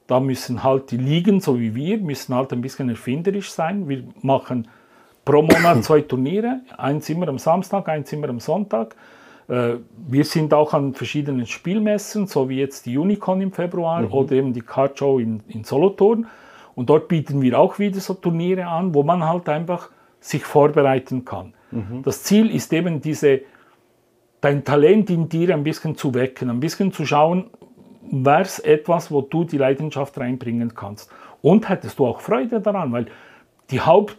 Da müssen halt die Ligen, so wie wir, müssen halt ein bisschen erfinderisch sein. Wir machen pro Monat zwei Turniere, eins immer am Samstag, eins immer am Sonntag. Äh, Wir sind auch an verschiedenen Spielmessen, so wie jetzt die Unicon im Februar oder eben die Card Show in, in Solothurn. Und dort bieten wir auch wieder so Turniere an, wo man halt einfach sich vorbereiten kann. Das Ziel ist eben diese, dein Talent in dir ein bisschen zu wecken, ein bisschen zu schauen, wäre es etwas, wo du die Leidenschaft reinbringen kannst. Und hättest du auch Freude daran, weil die Haupt,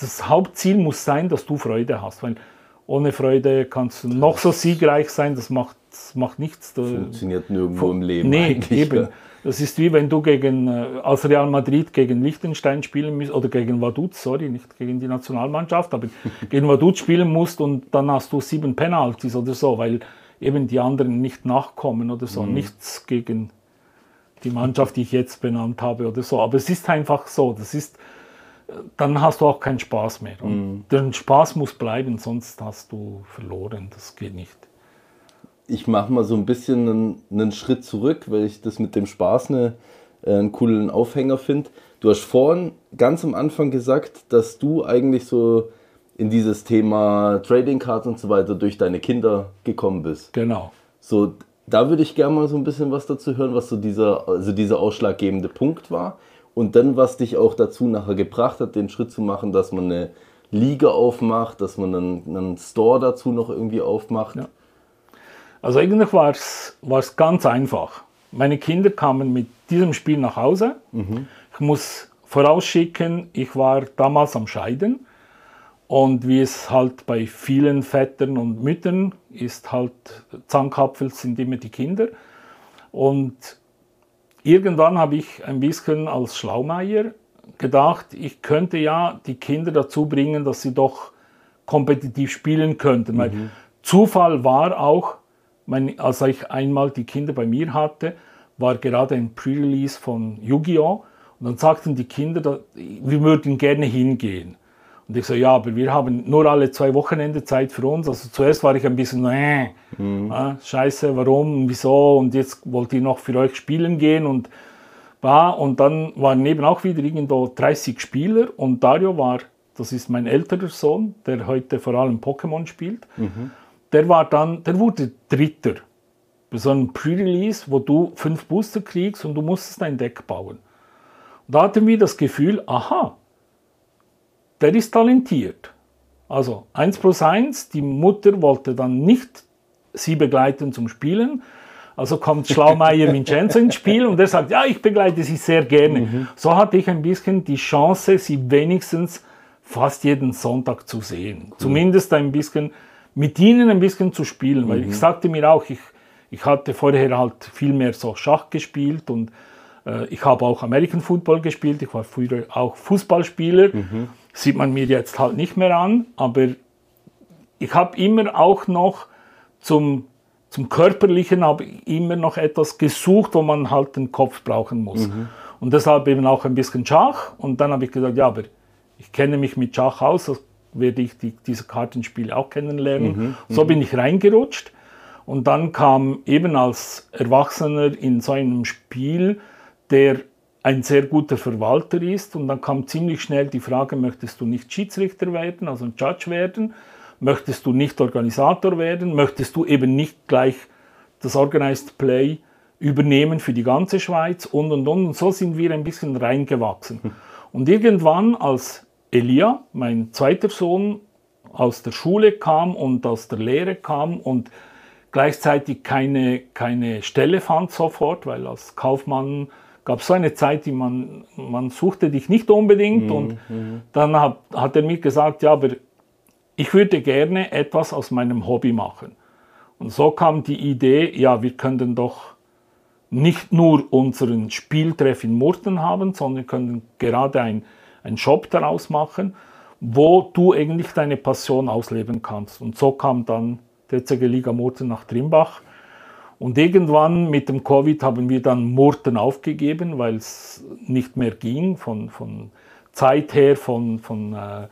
das Hauptziel muss sein, dass du Freude hast, weil ohne Freude kannst du noch so siegreich sein, das macht, das macht nichts. Da- Funktioniert nirgendwo im Leben. Nee, eigentlich, eben. Das ist wie wenn du gegen, äh, als Real Madrid gegen Liechtenstein spielen müsst, oder gegen Vaduz, sorry, nicht gegen die Nationalmannschaft, aber gegen Vaduz spielen musst und dann hast du sieben Penalties oder so, weil eben die anderen nicht nachkommen oder so. Nichts gegen die Mannschaft, die ich jetzt benannt habe oder so. Aber es ist einfach so, das ist, äh, dann hast du auch keinen Spaß mehr. Und der Spaß muss bleiben, sonst hast du verloren. Das geht nicht. Ich mache mal so ein bisschen einen, einen Schritt zurück, weil ich das mit dem Spaß eine, äh, einen coolen Aufhänger finde. Du hast vorhin ganz am Anfang gesagt, dass du eigentlich so in dieses Thema Trading Cards und so weiter durch deine Kinder gekommen bist. Genau. So, da würde ich gerne mal so ein bisschen was dazu hören, was so dieser, also dieser ausschlaggebende Punkt war. Und dann, was dich auch dazu nachher gebracht hat, den Schritt zu machen, dass man eine Liga aufmacht, dass man einen, einen Store dazu noch irgendwie aufmacht. Ja. Also eigentlich war es ganz einfach. Meine Kinder kamen mit diesem Spiel nach Hause. Ich muss vorausschicken, ich war damals am Scheiden. Und wie es halt bei vielen Vätern und Müttern ist halt, Zahnkapfel sind immer die Kinder. Und irgendwann habe ich ein bisschen als Schlaumeier gedacht, ich könnte ja die Kinder dazu bringen, dass sie doch kompetitiv spielen könnten. Weil Zufall war auch, mein, als ich einmal die Kinder bei mir hatte, war gerade ein Pre-Release von Yu-Gi-Oh! Und dann sagten die Kinder, da, wir würden gerne hingehen. Und ich so, ja, aber wir haben nur alle zwei Wochenende Zeit für uns. Also zuerst war ich ein bisschen, äh, ah, scheiße, warum, wieso? Und jetzt wollt ihr noch für euch spielen gehen und war und dann waren eben auch wieder irgendwo 30 Spieler und Dario war, das ist mein älterer Sohn, der heute vor allem Pokémon spielt. Der war dann, der wurde Dritter bei so einem Pre-Release, wo du fünf Booster kriegst und du musstest dein Deck bauen. Und da hatten wir das Gefühl, aha, der ist talentiert. Also 1 plus 1, die Mutter wollte dann nicht sie begleiten zum Spielen. Also kommt Schlaumeier Vincenzo ins Spiel und er sagt, ja, ich begleite sie sehr gerne. So hatte ich ein bisschen die Chance, sie wenigstens fast jeden Sonntag zu sehen. Zumindest ein bisschen mit ihnen ein bisschen zu spielen. Weil ich sagte mir auch, ich, ich hatte vorher halt viel mehr so Schach gespielt und äh, ich habe auch American Football gespielt. Ich war früher auch Fußballspieler. Sieht man mir jetzt halt nicht mehr an, aber ich habe immer auch noch zum, zum Körperlichen habe immer noch etwas gesucht, wo man halt den Kopf brauchen muss. Und deshalb eben auch ein bisschen Schach. Und dann habe ich gesagt, ja, aber ich kenne mich mit Schach aus, das werde ich die, diese Kartenspiele auch kennenlernen. so bin ich reingerutscht. Und dann kam eben als Erwachsener in so einem Spiel, der ein sehr guter Verwalter ist. Und dann kam ziemlich schnell die Frage, möchtest du nicht Schiedsrichter werden, also ein Judge werden? Möchtest du nicht Organisator werden? Möchtest du eben nicht gleich das Organized Play übernehmen für die ganze Schweiz und und und. Und so sind wir ein bisschen reingewachsen. Und irgendwann, als Elia, mein zweiter Sohn, aus der Schule kam und aus der Lehre kam und gleichzeitig keine, keine Stelle fand sofort, weil als Kaufmann gab es so eine Zeit, die man, man suchte dich nicht unbedingt und dann hat, hat er mir gesagt, ja, aber ich würde gerne etwas aus meinem Hobby machen. Und so kam die Idee, ja, wir könnten doch nicht nur unseren Spieltreff in Murten haben, sondern können gerade ein, einen Shop daraus machen, wo du eigentlich deine Passion ausleben kannst. Und so kam dann der CG Liga Murten nach Trimbach. Und irgendwann mit dem Covid haben wir dann Murten aufgegeben, weil es nicht mehr ging, von, von Zeit her, von, von äh,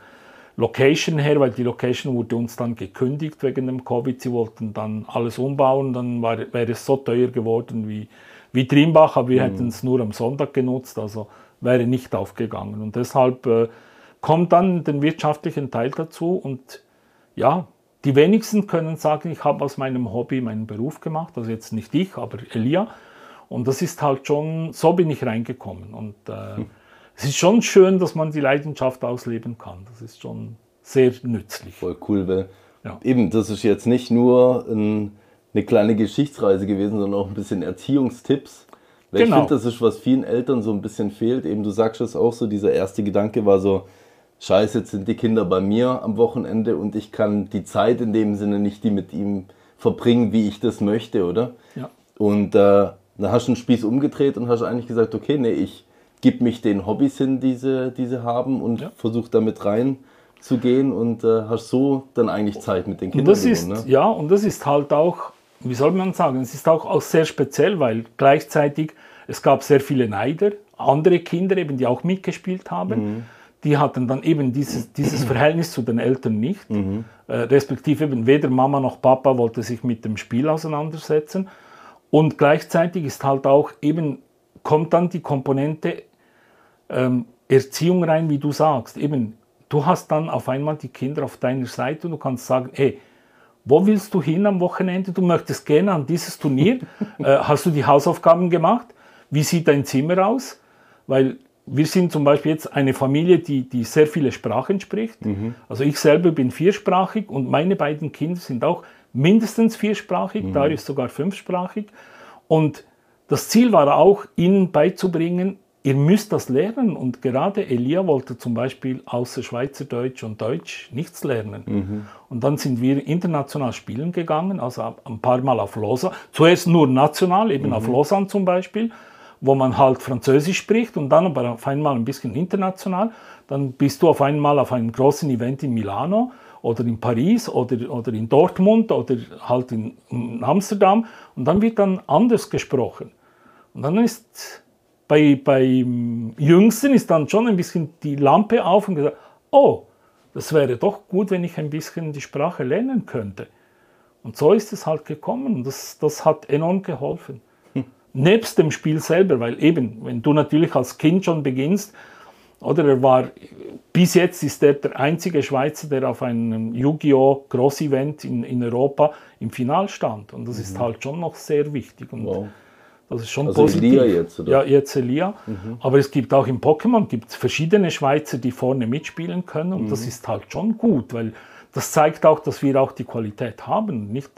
Location her, weil die Location wurde uns dann gekündigt wegen dem Covid. Sie wollten dann alles umbauen, dann war, wäre es so teuer geworden wie, wie Trimbach, aber wir hätten es nur am Sonntag genutzt, also wäre nicht aufgegangen. Und deshalb äh, kommt dann den wirtschaftlichen Teil dazu und ja, die wenigsten können sagen, ich habe aus meinem Hobby meinen Beruf gemacht, also jetzt nicht ich, aber Elia. Und das ist halt schon, so bin ich reingekommen. Und äh, es ist schon schön, dass man die Leidenschaft ausleben kann. Das ist schon sehr nützlich. Voll cool, weil Ja. eben, das ist jetzt nicht nur ein, eine kleine Geschichtsreise gewesen, sondern auch ein bisschen Erziehungstipps. Weil ich Genau. finde, das ist, was vielen Eltern so ein bisschen fehlt. Eben, du sagst es auch so, dieser erste Gedanke war so, scheiße, jetzt sind die Kinder bei mir am Wochenende und ich kann die Zeit in dem Sinne nicht die mit ihm verbringen, wie ich das möchte, oder? Ja. Und äh, dann hast du einen Spieß umgedreht und hast eigentlich gesagt, okay, nee, ich gebe mich den Hobbys hin, die sie, die sie haben und Ja. versuche damit reinzugehen und äh, hast so dann eigentlich Zeit mit den Und Kindern. das ist, gewonnen, ne? ja, und das ist halt auch, wie soll man sagen, es ist auch, auch sehr speziell, weil gleichzeitig es gab sehr viele Neider, andere Kinder eben, die auch mitgespielt haben. Die hatten dann eben dieses, dieses Verhältnis zu den Eltern nicht. Äh, respektive eben weder Mama noch Papa wollte sich mit dem Spiel auseinandersetzen. Und gleichzeitig ist halt auch eben, kommt dann die Komponente ähm, Erziehung rein, wie du sagst. Eben, du hast dann auf einmal die Kinder auf deiner Seite und du kannst sagen, hey, wo willst du hin am Wochenende? Du möchtest gerne an dieses Turnier. äh, hast du die Hausaufgaben gemacht? Wie sieht dein Zimmer aus? Weil wir sind zum Beispiel jetzt eine Familie, die, die sehr viele Sprachen spricht. Also ich selber bin viersprachig und meine beiden Kinder sind auch mindestens viersprachig, da ist sogar fünfsprachig. Und das Ziel war auch, ihnen beizubringen, ihr müsst das lernen. Und gerade Elia wollte zum Beispiel außer Schweizerdeutsch und Deutsch nichts lernen. Und dann sind wir international spielen gegangen, also ein paar Mal auf Lausanne. Zuerst nur national, eben auf Lausanne zum Beispiel. wo man halt Französisch spricht und dann aber auf einmal ein bisschen international. Dann bist du auf einmal auf einem großen Event in Milano oder in Paris oder, oder in Dortmund oder halt in, in Amsterdam und dann wird dann anders gesprochen. Und dann ist bei, beim Jüngsten ist dann schon ein bisschen die Lampe auf und gesagt, oh, das wäre doch gut, wenn ich ein bisschen die Sprache lernen könnte. Und so ist es halt gekommen das, das hat enorm geholfen. Hm. Nebst dem Spiel selber, weil eben, wenn du natürlich als Kind schon beginnst, oder er war, bis jetzt ist er der einzige Schweizer, der auf einem Yu-Gi-Oh! Groß-Event in, in Europa im Final stand. Und das mhm. ist halt schon noch sehr wichtig. Und wow. Das ist schon also positiv. Elia jetzt, oder? Ja, jetzt Elia. Mhm. Aber es gibt auch im Pokémon gibt verschiedene Schweizer, die vorne mitspielen können. Und mhm. das ist halt schon gut, weil das zeigt auch, dass wir auch die Qualität haben. Nicht,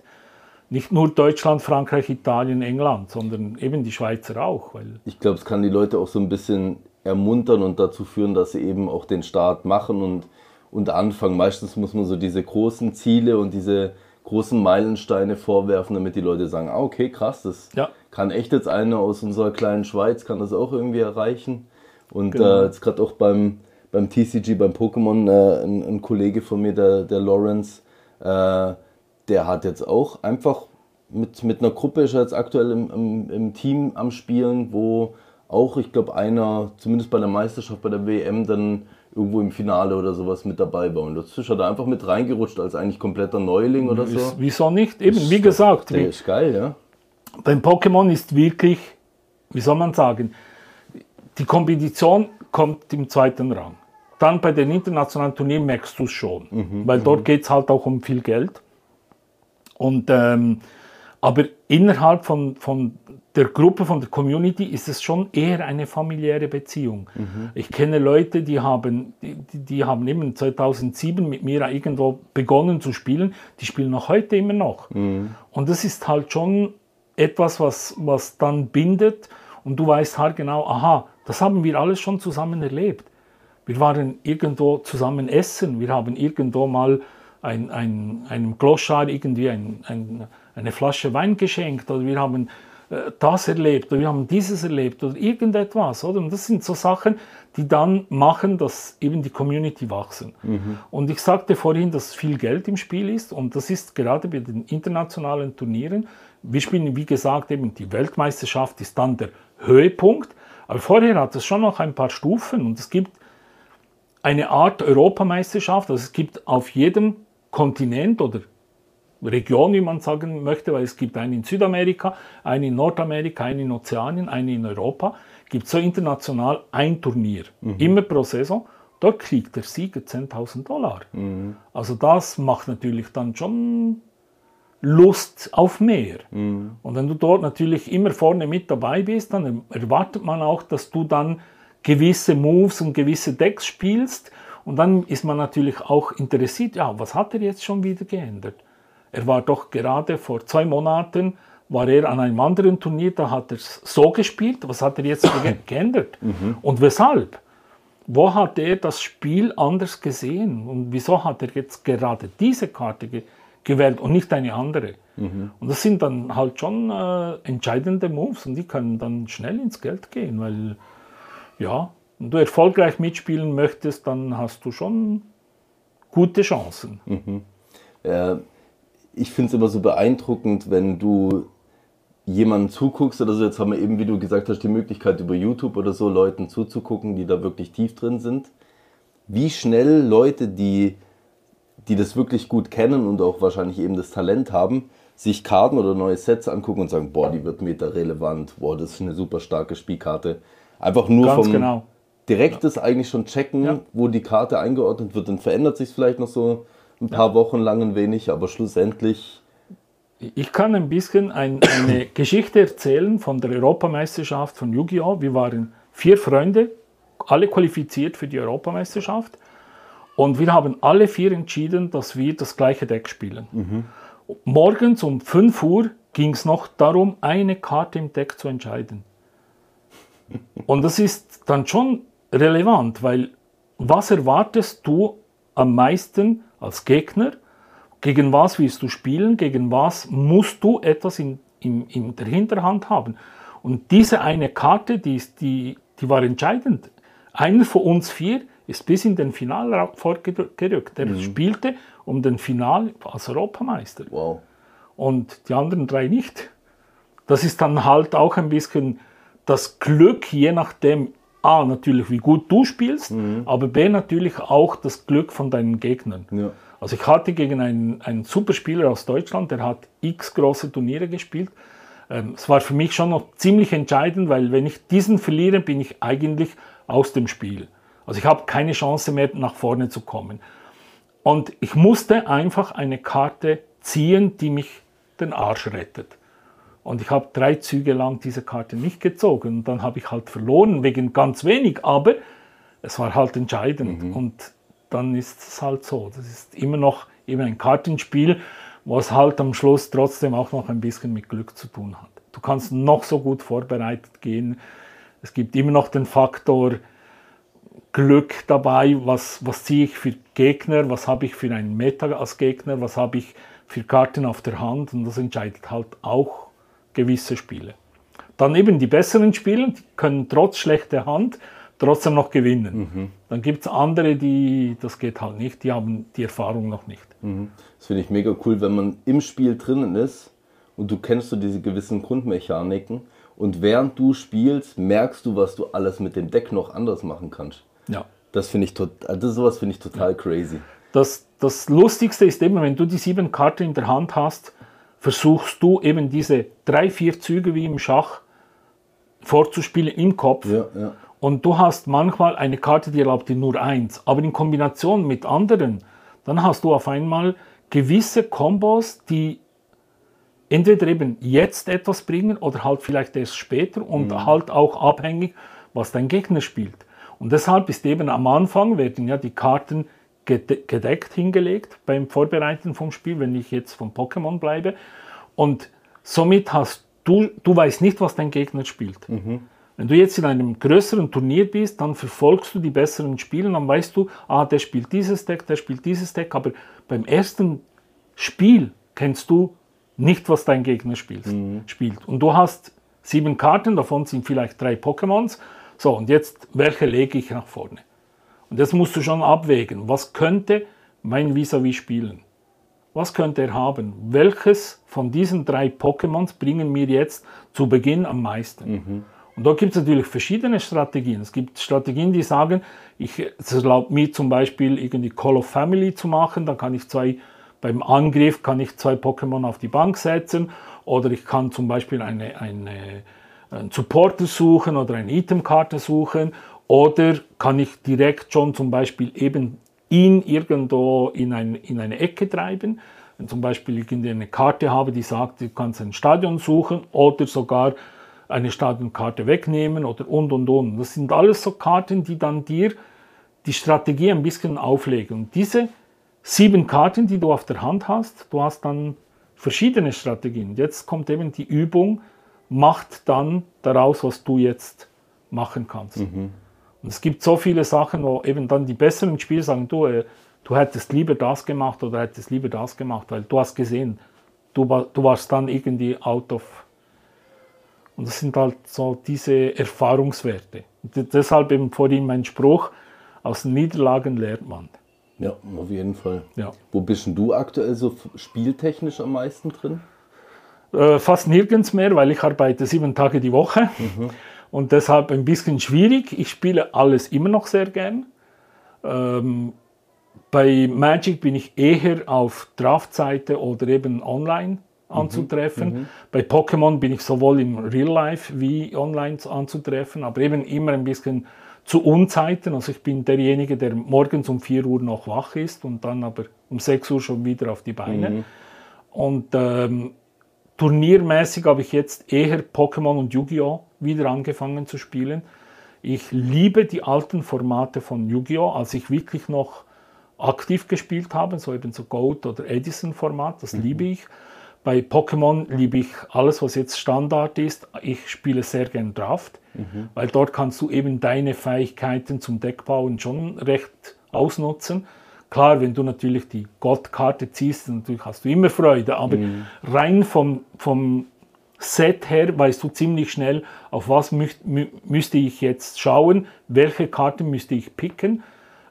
nicht nur Deutschland, Frankreich, Italien, England, sondern eben die Schweizer auch. Weil ich glaube, es kann die Leute auch so ein bisschen ermuntern und dazu führen, dass sie eben auch den Start machen und, und anfangen. Meistens muss man so diese großen Ziele und diese großen Meilensteine vorwerfen, damit die Leute sagen, ah, okay, krass, das ja. Kann echt jetzt einer aus unserer kleinen Schweiz, kann das auch irgendwie erreichen. Und genau. äh, jetzt gerade auch beim, beim TCG, beim Pokémon, äh, ein, ein, Kollege von mir, der, der Lawrence, äh, der hat jetzt auch einfach mit, mit einer Gruppe, ist er jetzt aktuell im, im, im Team am Spielen, wo auch, ich glaube, einer, zumindest bei der Meisterschaft, bei der WM, dann irgendwo im Finale oder sowas mit dabei war. Und das ist er da einfach mit reingerutscht als eigentlich kompletter Neuling oder so. Wieso nicht? Eben, wie gesagt. Der wie, ist geil, ja. Beim Pokémon ist wirklich, wie soll man sagen, die Kombination kommt im zweiten Rang. Dann bei den internationalen Turnieren merkst du es schon, mhm, weil dort mhm. geht es halt auch um viel Geld. Und, ähm, aber innerhalb von, von der Gruppe, von der Community ist es schon eher eine familiäre Beziehung. Mhm. Ich kenne Leute, die haben, die, die, haben eben 2007 mit mir irgendwo begonnen zu spielen, die spielen noch heute immer noch. Mhm. Und das ist halt schon etwas, was, was dann bindet und du weißt halt genau, aha, das haben wir alles schon zusammen erlebt. Wir waren irgendwo zusammen essen, wir haben irgendwo mal ein, ein, einem Gloschar irgendwie ein, ein, eine Flasche Wein geschenkt oder wir haben äh, das erlebt oder wir haben dieses erlebt oder irgendetwas. Oder? Und das sind so Sachen, die dann machen, dass eben die Community wachsen. Mhm. Und ich sagte vorhin, dass viel Geld im Spiel ist und das ist gerade bei den internationalen Turnieren. Wir spielen, wie gesagt, eben die Weltmeisterschaft ist dann der Höhepunkt, aber vorher hat es schon noch ein paar Stufen und es gibt eine Art Europameisterschaft, also es gibt auf jedem Kontinent oder Region, wie man sagen möchte, weil es gibt eine in Südamerika, eine in Nordamerika, eine in Ozeanien, eine in Europa, gibt so international ein Turnier, mhm. immer pro Saison. Dort kriegt der Sieger 10.000 Dollar. Mhm. Also das macht natürlich dann schon Lust auf mehr. Mhm. Und wenn du dort natürlich immer vorne mit dabei bist, dann erwartet man auch, dass du dann gewisse Moves und gewisse Decks spielst. Und dann ist man natürlich auch interessiert, ja, was hat er jetzt schon wieder geändert? Er war doch gerade vor zwei Monaten, war er an einem anderen Turnier, da hat er so gespielt. Was hat er jetzt geändert? Mhm. Und weshalb? Wo hat er das Spiel anders gesehen? Und wieso hat er jetzt gerade diese Karte ge gewählt und nicht eine andere? Mhm. Und das sind dann halt schon äh, entscheidende Moves und die können dann schnell ins Geld gehen, weil ja, wenn du erfolgreich mitspielen möchtest, dann hast du schon gute Chancen. Mhm. Äh, ich finde es immer so beeindruckend, wenn du jemanden zuguckst oder so. Jetzt haben wir eben, wie du gesagt hast, die Möglichkeit über YouTube oder so Leuten zuzugucken, die da wirklich tief drin sind. Wie schnell Leute, die, die das wirklich gut kennen und auch wahrscheinlich eben das Talent haben, sich Karten oder neue Sets angucken und sagen, boah, die wird meta relevant, boah, das ist eine super starke Spielkarte. Einfach nur Ganz vom genau. direktes ja. eigentlich schon checken, ja. wo die Karte eingeordnet wird, dann verändert sich vielleicht noch so ein paar ja. Wochen lang ein wenig, aber schlussendlich. Ich kann ein bisschen ein, eine Geschichte erzählen von der Europameisterschaft von Yu-Gi-Oh! Wir waren vier Freunde, alle qualifiziert für die Europameisterschaft. Und wir haben alle vier entschieden, dass wir das gleiche Deck spielen. Mhm. Morgens um 5 Uhr ging es noch darum, eine Karte im Deck zu entscheiden. Und das ist dann schon relevant, weil was erwartest du am meisten als Gegner. Gegen was willst du spielen? Gegen was musst du etwas in, in, in der Hinterhand haben? Und diese eine Karte, die, ist, die, die war entscheidend. Einer von uns vier ist bis in den Finalraum vorgerückt. Der Mhm. spielte um den Final als Europameister Wow. und die anderen drei nicht. Das ist dann halt auch ein bisschen das Glück, je nachdem, A, natürlich, wie gut du spielst, aber B, natürlich auch das Glück von deinen Gegnern. Ja. Also ich hatte gegen einen, einen Superspieler aus Deutschland, der hat x große Turniere gespielt. Ähm, es war für mich schon noch ziemlich entscheidend, weil wenn ich diesen verliere, bin ich eigentlich aus dem Spiel. Also ich habe keine Chance mehr, nach vorne zu kommen. Und ich musste einfach eine Karte ziehen, die mich den Arsch rettet. Und ich habe drei Züge lang diese Karte nicht gezogen. Und dann habe ich halt verloren, wegen ganz wenig, aber es war halt entscheidend. Und dann ist es halt so. Das ist immer noch immer ein Kartenspiel, was halt am Schluss trotzdem auch noch ein bisschen mit Glück zu tun hat. Du kannst noch so gut vorbereitet gehen. Es gibt immer noch den Faktor Glück dabei, was, was ziehe ich für Gegner, was habe ich für einen Meta als Gegner, was habe ich für Karten auf der Hand und das entscheidet halt auch gewisse Spiele. Dann eben die besseren Spieler, die können trotz schlechter Hand trotzdem noch gewinnen. Dann gibt es andere, die, das geht halt nicht, die haben die Erfahrung noch nicht. Das finde ich mega cool, wenn man im Spiel drinnen ist und du kennst so diese gewissen Grundmechaniken und während du spielst, merkst du, was du alles mit dem Deck noch anders machen kannst. Ja. Das finde ich total, das sowas finde ich total crazy. Das, das Lustigste ist eben, wenn du die sieben Karten in der Hand hast, versuchst du eben diese drei, vier Züge wie im Schach vorzuspielen im Kopf. Ja, ja. Und du hast manchmal eine Karte, die erlaubt dir nur eins. Aber in Kombination mit anderen, dann hast du auf einmal gewisse Kombos, die entweder eben jetzt etwas bringen oder halt vielleicht erst später und halt auch abhängig, was dein Gegner spielt. Und deshalb ist eben am Anfang werden ja die Karten gede- gedeckt hingelegt beim Vorbereiten vom Spiel, wenn ich jetzt vom Pokémon bleibe. Und somit hast du, du weißt nicht, was dein Gegner spielt. Wenn du jetzt in einem größeren Turnier bist, dann verfolgst du die besseren Spieler, dann weißt du, ah, der spielt dieses Deck, der spielt dieses Deck, aber beim ersten Spiel kennst du nicht, was dein Gegner spielt. spielt. Und du hast sieben Karten, davon sind vielleicht drei Pokémons. So, und jetzt, welche lege ich nach vorne? Und das musst du schon abwägen. Was könnte mein Vis-a-vis spielen? Was könnte er haben? Welches von diesen drei Pokémons bringen mir jetzt zu Beginn am meisten? Und da gibt es natürlich verschiedene Strategien. Es gibt Strategien, die sagen, ich, es erlaubt mir zum Beispiel irgendwie Call of Family zu machen, dann kann ich zwei, beim Angriff kann ich zwei Pokémon auf die Bank setzen oder ich kann zum Beispiel eine, eine, einen Supporter suchen oder eine Itemkarte suchen oder kann ich direkt schon zum Beispiel eben ihn irgendwo in, ein, in eine Ecke treiben. Wenn zum Beispiel ich eine Karte habe, die sagt, du kannst ein Stadion suchen oder sogar eine Stadionkarte wegnehmen oder und und und. Das sind alles so Karten, die dann dir die Strategie ein bisschen auflegen. Und diese sieben Karten, die du auf der Hand hast, du hast dann verschiedene Strategien. Jetzt kommt eben die Übung, macht dann daraus, was du jetzt machen kannst. Und es gibt so viele Sachen, wo eben dann die besseren Spieler sagen, du, äh, du hättest lieber das gemacht oder hättest lieber das gemacht, weil du hast gesehen, du, war, du warst dann irgendwie out of. Und das sind halt so diese Erfahrungswerte. Und de- deshalb eben vorhin mein Spruch, aus den Niederlagen lernt man. Ja, auf jeden Fall. Ja. Wo bist denn du aktuell so spieltechnisch am meisten drin? Äh, fast nirgends mehr, weil ich arbeite sieben Tage die Woche und deshalb ein bisschen schwierig. Ich spiele alles immer noch sehr gern. Ähm, bei Magic bin ich eher auf Draftseite oder eben online anzutreffen. Bei Pokémon bin ich sowohl im Real Life wie online anzutreffen, aber eben immer ein bisschen zu Unzeiten. Also ich bin derjenige, der morgens um 4 Uhr noch wach ist und dann aber um 6 Uhr schon wieder auf die Beine. Und ähm, turniermäßig habe ich jetzt eher Pokémon und Yu-Gi-Oh! wieder angefangen zu spielen. Ich liebe die alten Formate von Yu-Gi-Oh! als ich wirklich noch aktiv gespielt habe, so eben so Gold oder Edison Format, das liebe ich. Bei Pokémon liebe ich alles, was jetzt Standard ist. Ich spiele sehr gern Draft, weil dort kannst du eben deine Fähigkeiten zum Deckbauen schon recht ausnutzen. Klar, wenn du natürlich die Goldkarte ziehst, natürlich hast du immer Freude, aber rein vom, vom Set her weißt du ziemlich schnell, auf was mü mü müsste ich jetzt schauen, welche Karten müsste ich picken.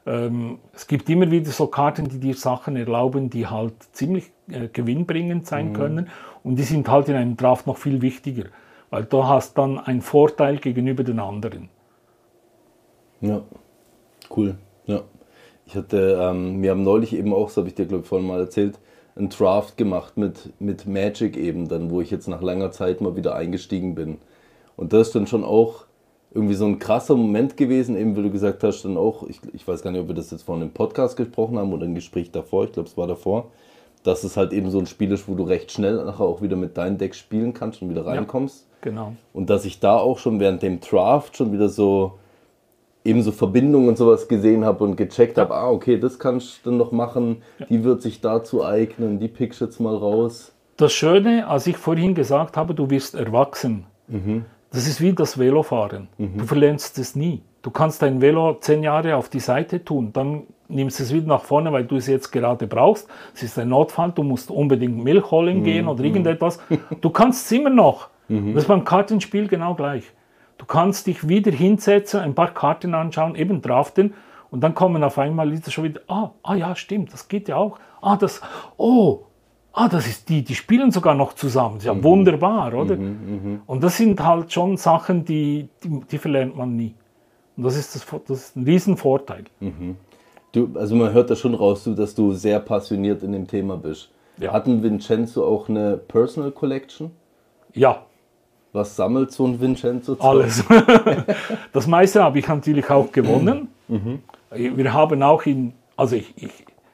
Ähm, es gibt immer wieder so Karten, die dir Sachen erlauben, die halt ziemlich äh, gewinnbringend sein mhm. können. Und die sind halt in einem Draft noch viel wichtiger, weil du hast dann einen Vorteil gegenüber den anderen. Ja, cool. Ich hatte, ähm, wir haben neulich eben auch, so habe ich dir glaube ich vorhin mal erzählt, einen Draft gemacht mit, mit Magic eben dann, wo ich jetzt nach langer Zeit mal wieder eingestiegen bin. Und das ist dann schon auch irgendwie so ein krasser Moment gewesen, eben wie du gesagt hast, dann auch, ich, ich weiß gar nicht, ob wir das jetzt vorhin im Podcast gesprochen haben oder im Gespräch davor, ich glaube es war davor, dass es halt eben so ein Spiel ist, wo du recht schnell nachher auch wieder mit deinem Deck spielen kannst und wieder reinkommst. Ja, genau. Und dass ich da auch schon während dem Draft schon wieder so eben so Verbindungen und sowas gesehen habe und gecheckt habe, ah, okay, das kannst du dann noch machen, ja. die wird sich dazu eignen, die pickst jetzt mal raus. Das Schöne, als ich vorhin gesagt habe, du wirst erwachsen, mhm. das ist wie das Velofahren. Mhm. Du verlernst es nie. Du kannst dein Velo zehn Jahre auf die Seite tun, dann nimmst du es wieder nach vorne, weil du es jetzt gerade brauchst. Es ist ein Notfall, du musst unbedingt Milch holen mhm. gehen oder mhm. irgendetwas. Du kannst es immer noch. Mhm. Das ist beim Kartenspiel genau gleich. Du kannst dich wieder hinsetzen, ein paar Karten anschauen, eben draften und dann kommen auf einmal Lieder schon wieder, ah, ah ja, stimmt, das geht ja auch. Ah, das, oh, ah, das ist die, die spielen sogar noch zusammen. Das ist ja mhm. wunderbar, oder? Mhm, mhm, und das sind halt schon Sachen, die, die, die, verlernt man nie. Und das ist, das, das ist ein Riesenvorteil. Mhm. Du, also man hört da schon raus, dass du sehr passioniert in dem Thema bist. Ja. Hatten Vincenzo auch eine Personal Collection? Ja, was sammelt so ein Vincenzo? Alles. das meiste habe ich natürlich auch gewonnen. Mhm. Wir haben auch in, also ich, ich,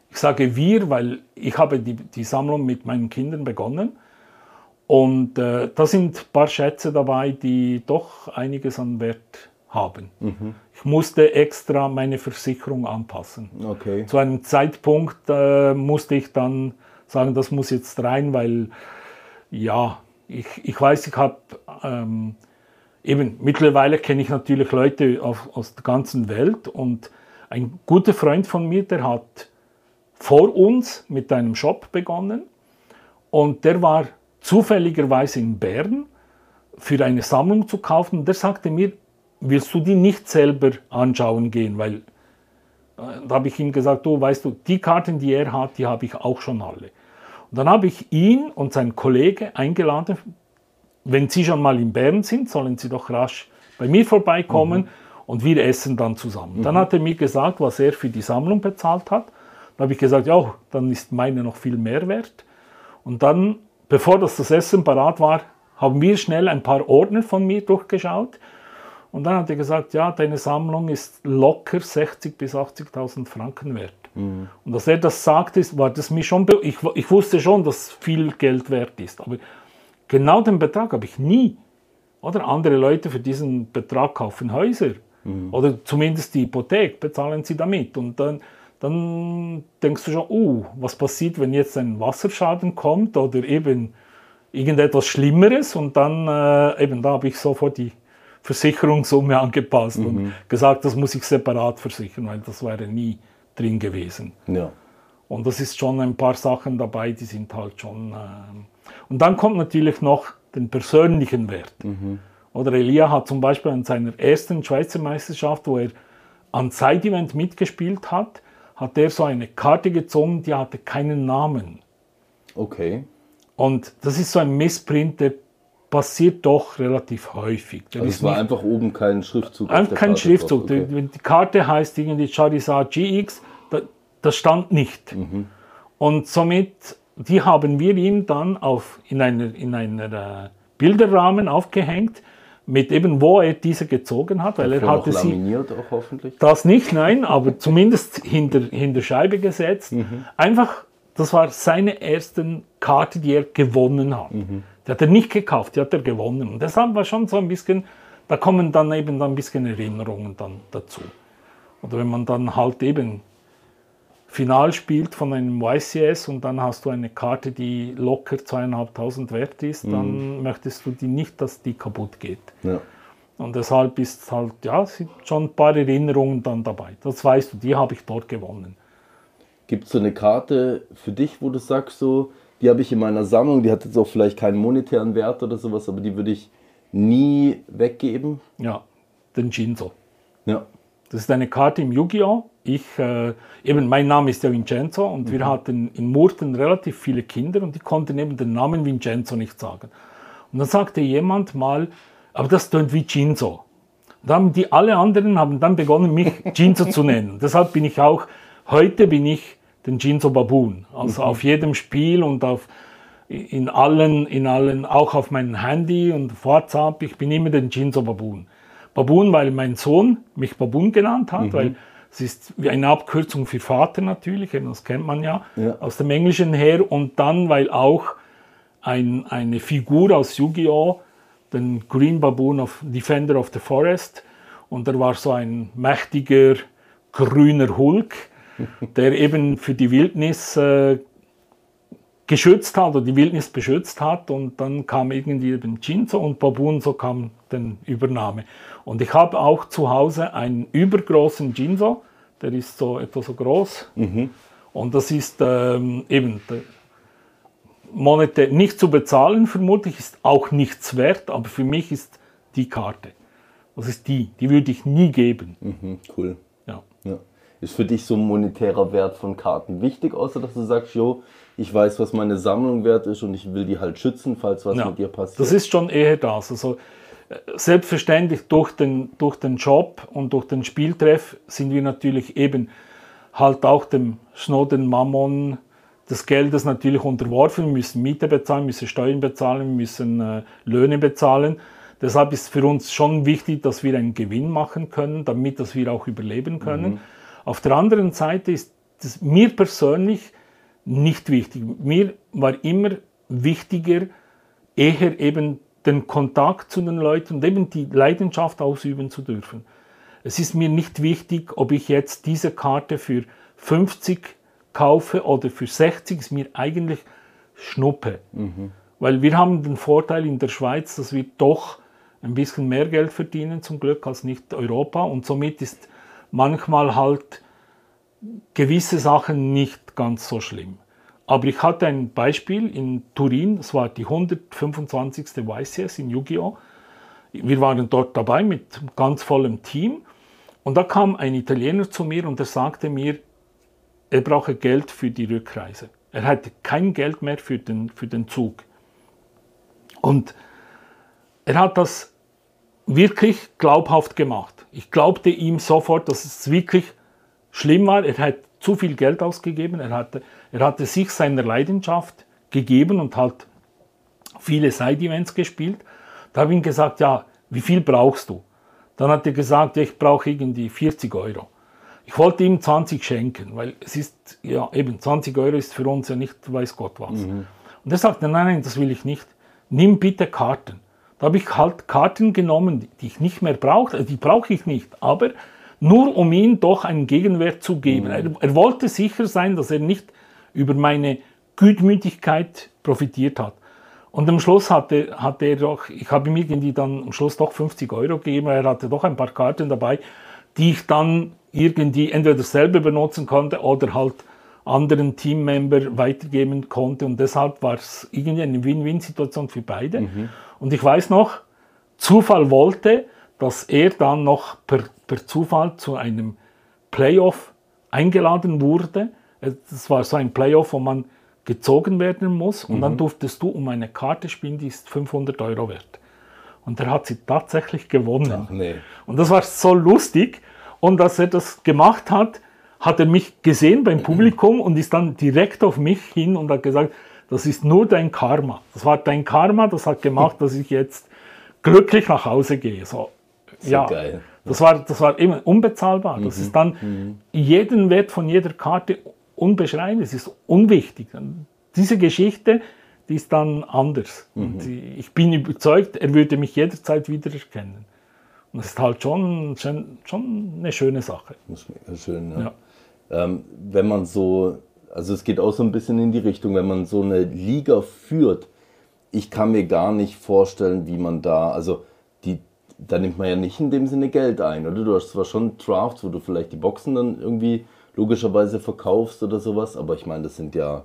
ich sage wir, weil ich habe die, die Sammlung mit meinen Kindern begonnen. Und äh, da sind ein paar Schätze dabei, die doch einiges an Wert haben. Mhm. Ich musste extra meine Versicherung anpassen. Okay. Zu einem Zeitpunkt äh, musste ich dann sagen, das muss jetzt rein, weil ja, ich, ich weiß, ich habe ähm, eben mittlerweile kenne ich natürlich Leute auf, aus der ganzen Welt und ein guter Freund von mir, der hat vor uns mit einem Shop begonnen und der war zufälligerweise in Bern für eine Sammlung zu kaufen und der sagte mir, willst du die nicht selber anschauen gehen, weil äh, da habe ich ihm gesagt, du weißt du, die Karten, die er hat, die habe ich auch schon alle. Und dann habe ich ihn und seinen Kollege eingeladen, wenn Sie schon mal in Bern sind, sollen Sie doch rasch bei mir vorbeikommen mhm. und wir essen dann zusammen. Mhm. Dann hat er mir gesagt, was er für die Sammlung bezahlt hat. Dann habe ich gesagt, ja, dann ist meine noch viel mehr wert. Und dann, bevor das, das Essen parat war, haben wir schnell ein paar Ordner von mir durchgeschaut. Und dann hat er gesagt, ja, deine Sammlung ist locker 60.000 bis 80.000 Franken wert. Mhm. Und als er das sagte, war das mir schon, ich, ich wusste schon, dass viel Geld wert ist, aber genau den Betrag habe ich nie. Oder andere Leute für diesen Betrag kaufen Häuser. Mhm. Oder zumindest die Hypothek bezahlen sie damit. Und dann, dann denkst du schon, uh, was passiert, wenn jetzt ein Wasserschaden kommt oder eben irgendetwas Schlimmeres. Und dann, äh, eben da habe ich sofort die Versicherungssumme angepasst mhm. und gesagt, das muss ich separat versichern, weil das wäre nie drin gewesen. Ja. Und das ist schon ein paar Sachen dabei, die sind halt schon. Äh und dann kommt natürlich noch den persönlichen Wert. Mhm. Oder Elia hat zum Beispiel an seiner ersten Schweizer Meisterschaft, wo er an Side-Event mitgespielt hat, hat er so eine Karte gezogen, die hatte keinen Namen. Okay. Und das ist so ein Missprint, der passiert doch relativ häufig. Der also es war einfach oben kein Schriftzug. Einfach kein Karte Schriftzug. Okay. Die, die, Karte heißt irgendwie Charizard GX, da, das stand nicht. Mhm. Und somit, die haben wir ihm dann auf, in einer, in einer äh, Bilderrahmen aufgehängt, mit eben wo er diese gezogen hat, weil er hatte sie laminiert auch hoffentlich. Das nicht, nein, aber zumindest hinter hinter Scheibe gesetzt. Mhm. Einfach, das war seine erste Karte, die er gewonnen hat. Mhm. Die hat er nicht gekauft, die hat er gewonnen. Und deshalb war schon so ein bisschen, da kommen dann eben ein bisschen Erinnerungen dann dazu. Oder wenn man dann halt eben Final spielt von einem YCS und dann hast du eine Karte, die locker zweieinhalbtausend wert ist, mhm. dann möchtest du die nicht, dass die kaputt geht. Ja. Und deshalb ist halt, ja, sind schon ein paar Erinnerungen dann dabei. Das weißt du, die habe ich dort gewonnen. Gibt es so eine Karte für dich, wo du sagst so, die habe ich in meiner Sammlung, die hat jetzt auch vielleicht keinen monetären Wert oder sowas, aber die würde ich nie weggeben. Ja, den Jinzo. Ja. Das ist eine Karte im Yu-Gi-Oh! Ich, äh, eben, mein Name ist ja Vincenzo und wir hatten in Murten relativ viele Kinder und die konnten eben den Namen Vincenzo nicht sagen. Und dann sagte jemand mal, aber das tönt wie Jinzo. Und dann haben die alle anderen haben dann begonnen, mich Jinzo zu nennen. Deshalb bin ich auch, heute bin ich den Jinzo Baboon. Also auf jedem Spiel und auf, in allen, in allen, auch auf meinem Handy und WhatsApp, ich bin immer den Jinzo Baboon. Baboon, weil mein Sohn mich Baboon genannt hat, weil es ist wie eine Abkürzung für Vater natürlich, das kennt man ja, Ja. aus dem Englischen her. Und dann, weil auch ein, eine Figur aus Yu-Gi-Oh! den Green Baboon of Defender of the Forest. Und er war so ein mächtiger grüner Hulk, der eben für die Wildnis äh, geschützt hat oder die Wildnis beschützt hat. Und dann kam irgendwie eben Jinzo und Baboon, so kam den Übernahme. Und ich habe auch zu Hause einen übergroßen Jinzo, der ist so etwa so groß. Und das ist ähm, eben monetär nicht zu bezahlen, vermutlich, ist auch nichts wert, aber für mich ist die Karte. Das ist die, die würde ich nie geben. Mhm, cool. Ist für dich so ein monetärer Wert von Karten wichtig, außer dass du sagst, jo, ich weiß, was meine Sammlung wert ist und ich will die halt schützen, falls was Ja, mit dir passiert? Das ist schon eher das. Also, äh, selbstverständlich durch den, durch den Job und durch den Spieltreff sind wir natürlich eben halt auch dem Snowden Mammon des Geldes natürlich unterworfen. Wir müssen Miete bezahlen, müssen Steuern bezahlen, müssen äh, Löhne bezahlen. Deshalb ist für uns schon wichtig, dass wir einen Gewinn machen können, damit dass wir auch überleben können. Auf der anderen Seite ist das mir persönlich nicht wichtig. Mir war immer wichtiger, eher eben den Kontakt zu den Leuten und eben die Leidenschaft ausüben zu dürfen. Es ist mir nicht wichtig, ob ich jetzt diese Karte für 50 kaufe oder für 60, ist mir eigentlich Schnuppe. Weil wir haben den Vorteil in der Schweiz, dass wir doch ein bisschen mehr Geld verdienen, zum Glück, als nicht Europa. Und somit ist manchmal halt gewisse Sachen nicht ganz so schlimm. Aber ich hatte ein Beispiel in Turin, das war die 125. YCS in Yu-Gi-Oh! Wir waren dort dabei mit ganz vollem Team und da kam ein Italiener zu mir und er sagte mir, er brauche Geld für die Rückreise. Er hatte kein Geld mehr für den, für den Zug. Und er hat das wirklich glaubhaft gemacht. Ich glaubte ihm sofort, dass es wirklich schlimm war. Er hat zu viel Geld ausgegeben. Er hatte, er hatte sich seiner Leidenschaft gegeben und halt viele Side-Events gespielt. Da habe ich ihm gesagt, ja, wie viel brauchst du? Dann hat er gesagt, ja, ich brauche irgendwie 40 Euro. Ich wollte ihm 20 schenken, weil es ist, ja, eben 20 Euro ist für uns ja nicht weiß Gott was. Und er sagte, nein, nein, das will ich nicht. Nimm bitte Karten. Da habe ich halt Karten genommen, die ich nicht mehr brauchte, die brauche ich nicht, aber nur um ihm doch einen Gegenwert zu geben. Er, er wollte sicher sein, dass er nicht über meine Gutmütigkeit profitiert hat. Und am Schluss hatte, hatte er doch, ich habe ihm irgendwie dann am Schluss doch 50 Euro gegeben, er hatte doch ein paar Karten dabei, die ich dann irgendwie entweder selber benutzen konnte oder halt anderen Teammember weitergeben konnte. Und deshalb war es irgendwie eine Win-Win-Situation für beide. Und ich weiß noch, Zufall wollte, dass er dann noch per, per Zufall zu einem Playoff eingeladen wurde. Das war so ein Playoff, wo man gezogen werden muss. Und dann durftest du um eine Karte spielen, die ist 500 Euro wert. Und er hat sie tatsächlich gewonnen. Ach nee. Und das war so lustig. Und als er das gemacht hat, hat er mich gesehen beim Publikum und ist dann direkt auf mich hin und hat gesagt, das ist nur dein Karma. Das war dein Karma, das hat gemacht, dass ich jetzt glücklich nach Hause gehe. So, ja, geil. Das war, das war eben unbezahlbar. Das ist dann jeden Wert von jeder Karte unbeschreiblich. Es ist unwichtig. Diese Geschichte, die ist dann anders. Und die- ich bin überzeugt, er würde mich jederzeit wiedererkennen. Und das ist halt schon, schon, schon eine schöne Sache. Das ist mega schön, ja. Ja. Ähm, wenn man so, also es geht auch so ein bisschen in die Richtung, wenn man so eine Liga führt, ich kann mir gar nicht vorstellen, wie man da, also die, da nimmt man ja nicht in dem Sinne Geld ein, oder? Du hast zwar schon Drafts, wo du vielleicht die Boxen dann irgendwie logischerweise verkaufst oder sowas, aber ich meine, das sind ja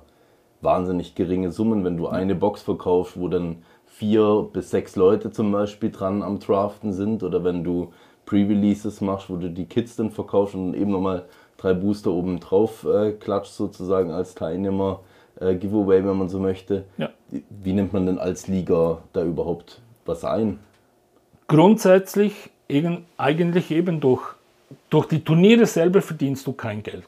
wahnsinnig geringe Summen, wenn du eine Box verkaufst, wo dann vier bis sechs Leute zum Beispiel dran am Draften sind oder wenn du Pre-Releases machst, wo du die Kits dann verkaufst und eben nochmal drei Booster oben drauf äh, klatscht sozusagen als Teilnehmer äh, Giveaway, wenn man so möchte. Ja. Wie nimmt man denn als Liga da überhaupt was ein? Grundsätzlich eben, eigentlich eben durch, durch die Turniere selber verdienst du kein Geld.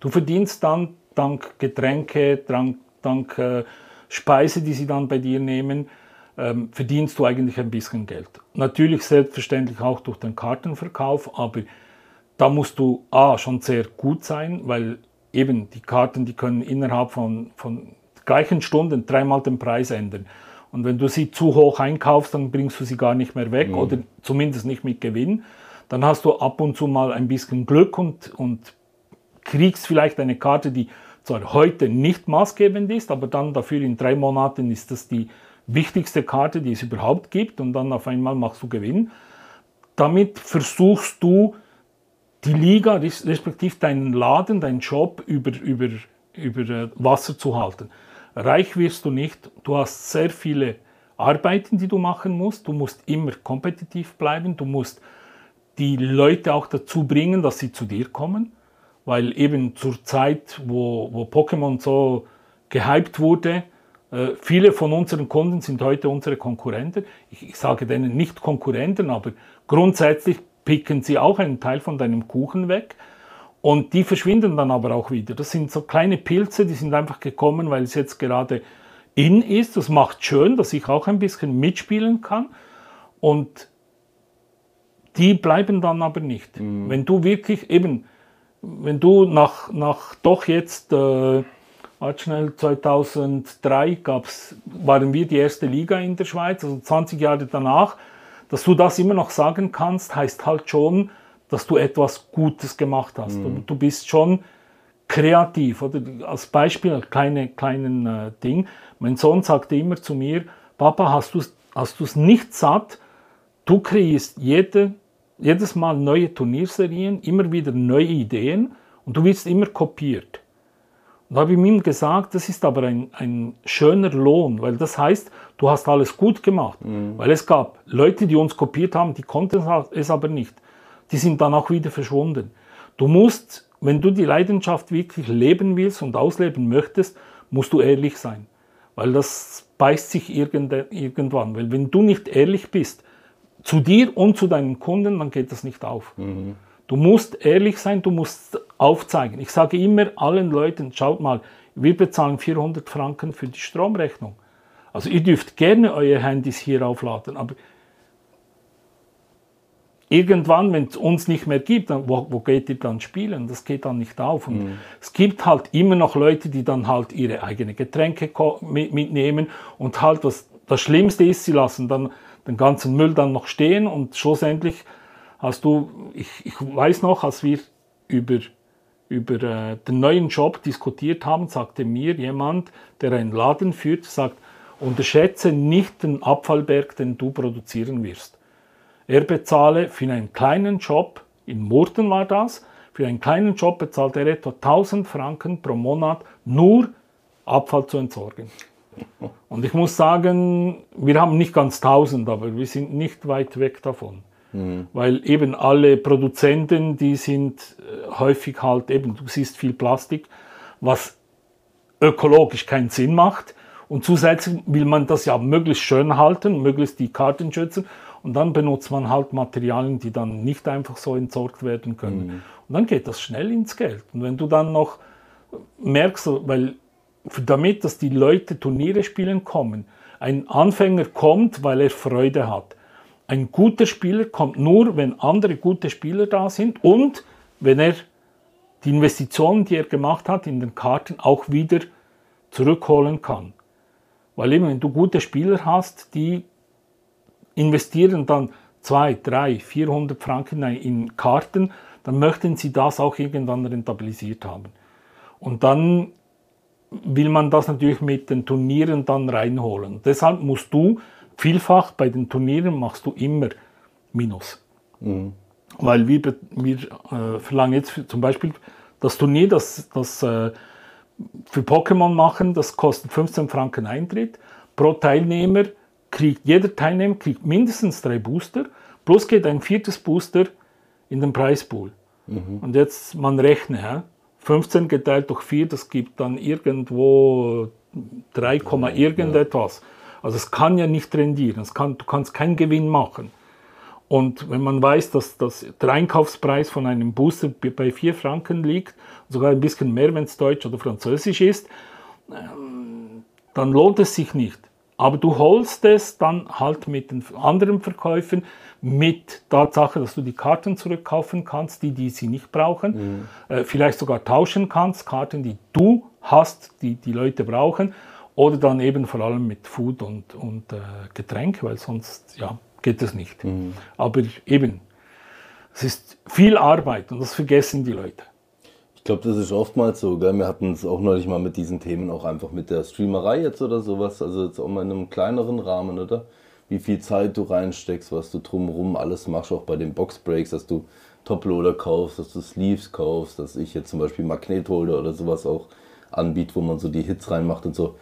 Du verdienst dann dank Getränke, dank, dank äh, Speise, die sie dann bei dir nehmen, ähm, verdienst du eigentlich ein bisschen Geld. Natürlich selbstverständlich auch durch den Kartenverkauf, aber da musst du A, schon sehr gut sein, weil eben die Karten, die können innerhalb von, von gleichen Stunden dreimal den Preis ändern. Und wenn du sie zu hoch einkaufst, dann bringst du sie gar nicht mehr weg oder zumindest nicht mit Gewinn. Dann hast du ab und zu mal ein bisschen Glück und, und kriegst vielleicht eine Karte, die zwar heute nicht maßgebend ist, aber dann dafür in drei Monaten ist das die wichtigste Karte, die es überhaupt gibt und dann auf einmal machst du Gewinn. Damit versuchst du die Liga, res- respektive deinen Laden, deinen Job über, über, über äh, Wasser zu halten. Reich wirst du nicht. Du hast sehr viele Arbeiten, die du machen musst. Du musst immer kompetitiv bleiben. Du musst die Leute auch dazu bringen, dass sie zu dir kommen. Weil eben zur Zeit, wo, wo Pokémon so gehypt wurde, äh, viele von unseren Kunden sind heute unsere Konkurrenten. Ich, ich sage denen nicht Konkurrenten, aber grundsätzlich picken sie auch einen Teil von deinem Kuchen weg. Und die verschwinden dann aber auch wieder. Das sind so kleine Pilze, die sind einfach gekommen, weil es jetzt gerade in ist. Das macht schön, dass ich auch ein bisschen mitspielen kann. Und die bleiben dann aber nicht. Wenn du wirklich eben, wenn du nach, nach doch jetzt, äh, schnell, 2003 gab's, waren wir die erste Liga in der Schweiz, also 20 Jahre danach, dass du das immer noch sagen kannst, heißt halt schon, dass du etwas Gutes gemacht hast. Und du bist schon kreativ. Oder als Beispiel, ein kleine, kleinen äh, Ding. Mein Sohn sagte immer zu mir, Papa, hast du es hast du's nicht satt? Du kreierst jede, jedes Mal neue Turnierserien, immer wieder neue Ideen und du wirst immer kopiert. Und da habe ich ihm gesagt, das ist aber ein, ein schöner Lohn, weil das heißt, du hast alles gut gemacht. Weil es gab Leute, die uns kopiert haben, die konnten es aber nicht. Die sind dann auch wieder verschwunden. Du musst, wenn du die Leidenschaft wirklich leben willst und ausleben möchtest, musst du ehrlich sein. Weil das beißt sich irgende- irgendwann. Weil wenn du nicht ehrlich bist, zu dir und zu deinen Kunden, dann geht das nicht auf. Du musst ehrlich sein, du musst aufzeigen. Ich sage immer allen Leuten, schaut mal, wir bezahlen 400 Franken für die Stromrechnung. Also ihr dürft gerne eure Handys hier aufladen, aber irgendwann, wenn es uns nicht mehr gibt, dann, wo, wo geht ihr dann spielen? Das geht dann nicht auf. Und es gibt halt immer noch Leute, die dann halt ihre eigenen Getränke mitnehmen und halt was das Schlimmste ist, sie lassen dann den ganzen Müll dann noch stehen und schlussendlich hast du, ich, ich weiß noch, als wir über, über äh, den neuen Job diskutiert haben, sagte mir jemand, der einen Laden führt, sagt, unterschätze nicht den Abfallberg, den du produzieren wirst. Er bezahle für einen kleinen Job, in Murten war das, für einen kleinen Job bezahlt er etwa 1000 Franken pro Monat nur Abfall zu entsorgen. Und ich muss sagen, wir haben nicht ganz 1000, aber wir sind nicht weit weg davon. Weil eben alle Produzenten, die sind äh, häufig halt eben, du siehst viel Plastik, was ökologisch keinen Sinn macht. Und zusätzlich will man das ja möglichst schön halten, möglichst die Karten schützen. Und dann benutzt man halt Materialien, die dann nicht einfach so entsorgt werden können. Und dann geht das schnell ins Geld. Und wenn du dann noch merkst, weil damit, dass die Leute Turniere spielen kommen, ein Anfänger kommt, weil er Freude hat. Ein guter Spieler kommt nur, wenn andere gute Spieler da sind und wenn er die Investitionen, die er gemacht hat in den Karten, auch wieder zurückholen kann. Weil eben, wenn du gute Spieler hast, die investieren dann 2, 3, 400 Franken in Karten, dann möchten sie das auch irgendwann rentabilisiert haben. Und dann will man das natürlich mit den Turnieren dann reinholen. Deshalb musst du vielfach bei den Turnieren machst du immer Minus. Weil wir, wir äh, verlangen jetzt zum Beispiel das Turnier, das, das äh, für Pokémon machen, das kostet 15 Franken Eintritt. Pro Teilnehmer kriegt, jeder Teilnehmer kriegt mindestens drei Booster, plus geht ein viertes Booster in den Preispool. Mhm. Und jetzt, man rechne, ja, 15 geteilt durch 4, das gibt dann irgendwo 3, ja, irgendetwas. Also es kann ja nicht rendieren, kann, du kannst keinen Gewinn machen. Und wenn man weiß, dass, dass der Einkaufspreis von einem Booster bei 4 Franken liegt, sogar ein bisschen mehr, wenn es Deutsch oder Französisch ist, ähm, dann lohnt es sich nicht. Aber du holst es dann halt mit den anderen Verkäufen, mit Tatsache, dass du die Karten zurückkaufen kannst, die, die sie nicht brauchen, mhm. äh, vielleicht sogar tauschen kannst, Karten, die du hast, die die Leute brauchen, oder dann eben vor allem mit Food und, und äh, Getränk, weil sonst ja, geht es nicht. Mhm. Aber eben, es ist viel Arbeit und das vergessen die Leute. Ich glaube, das ist oftmals so. Gell? Wir hatten es auch neulich mal mit diesen Themen, auch einfach mit der Streamerei jetzt oder sowas. Also jetzt auch mal in einem kleineren Rahmen, oder? Wie viel Zeit du reinsteckst, was du drumherum alles machst, auch bei den Boxbreaks, dass du Toploader kaufst, dass du Sleeves kaufst, dass ich jetzt zum Beispiel Magnetholder oder sowas auch anbiete, wo man so die Hits reinmacht und so.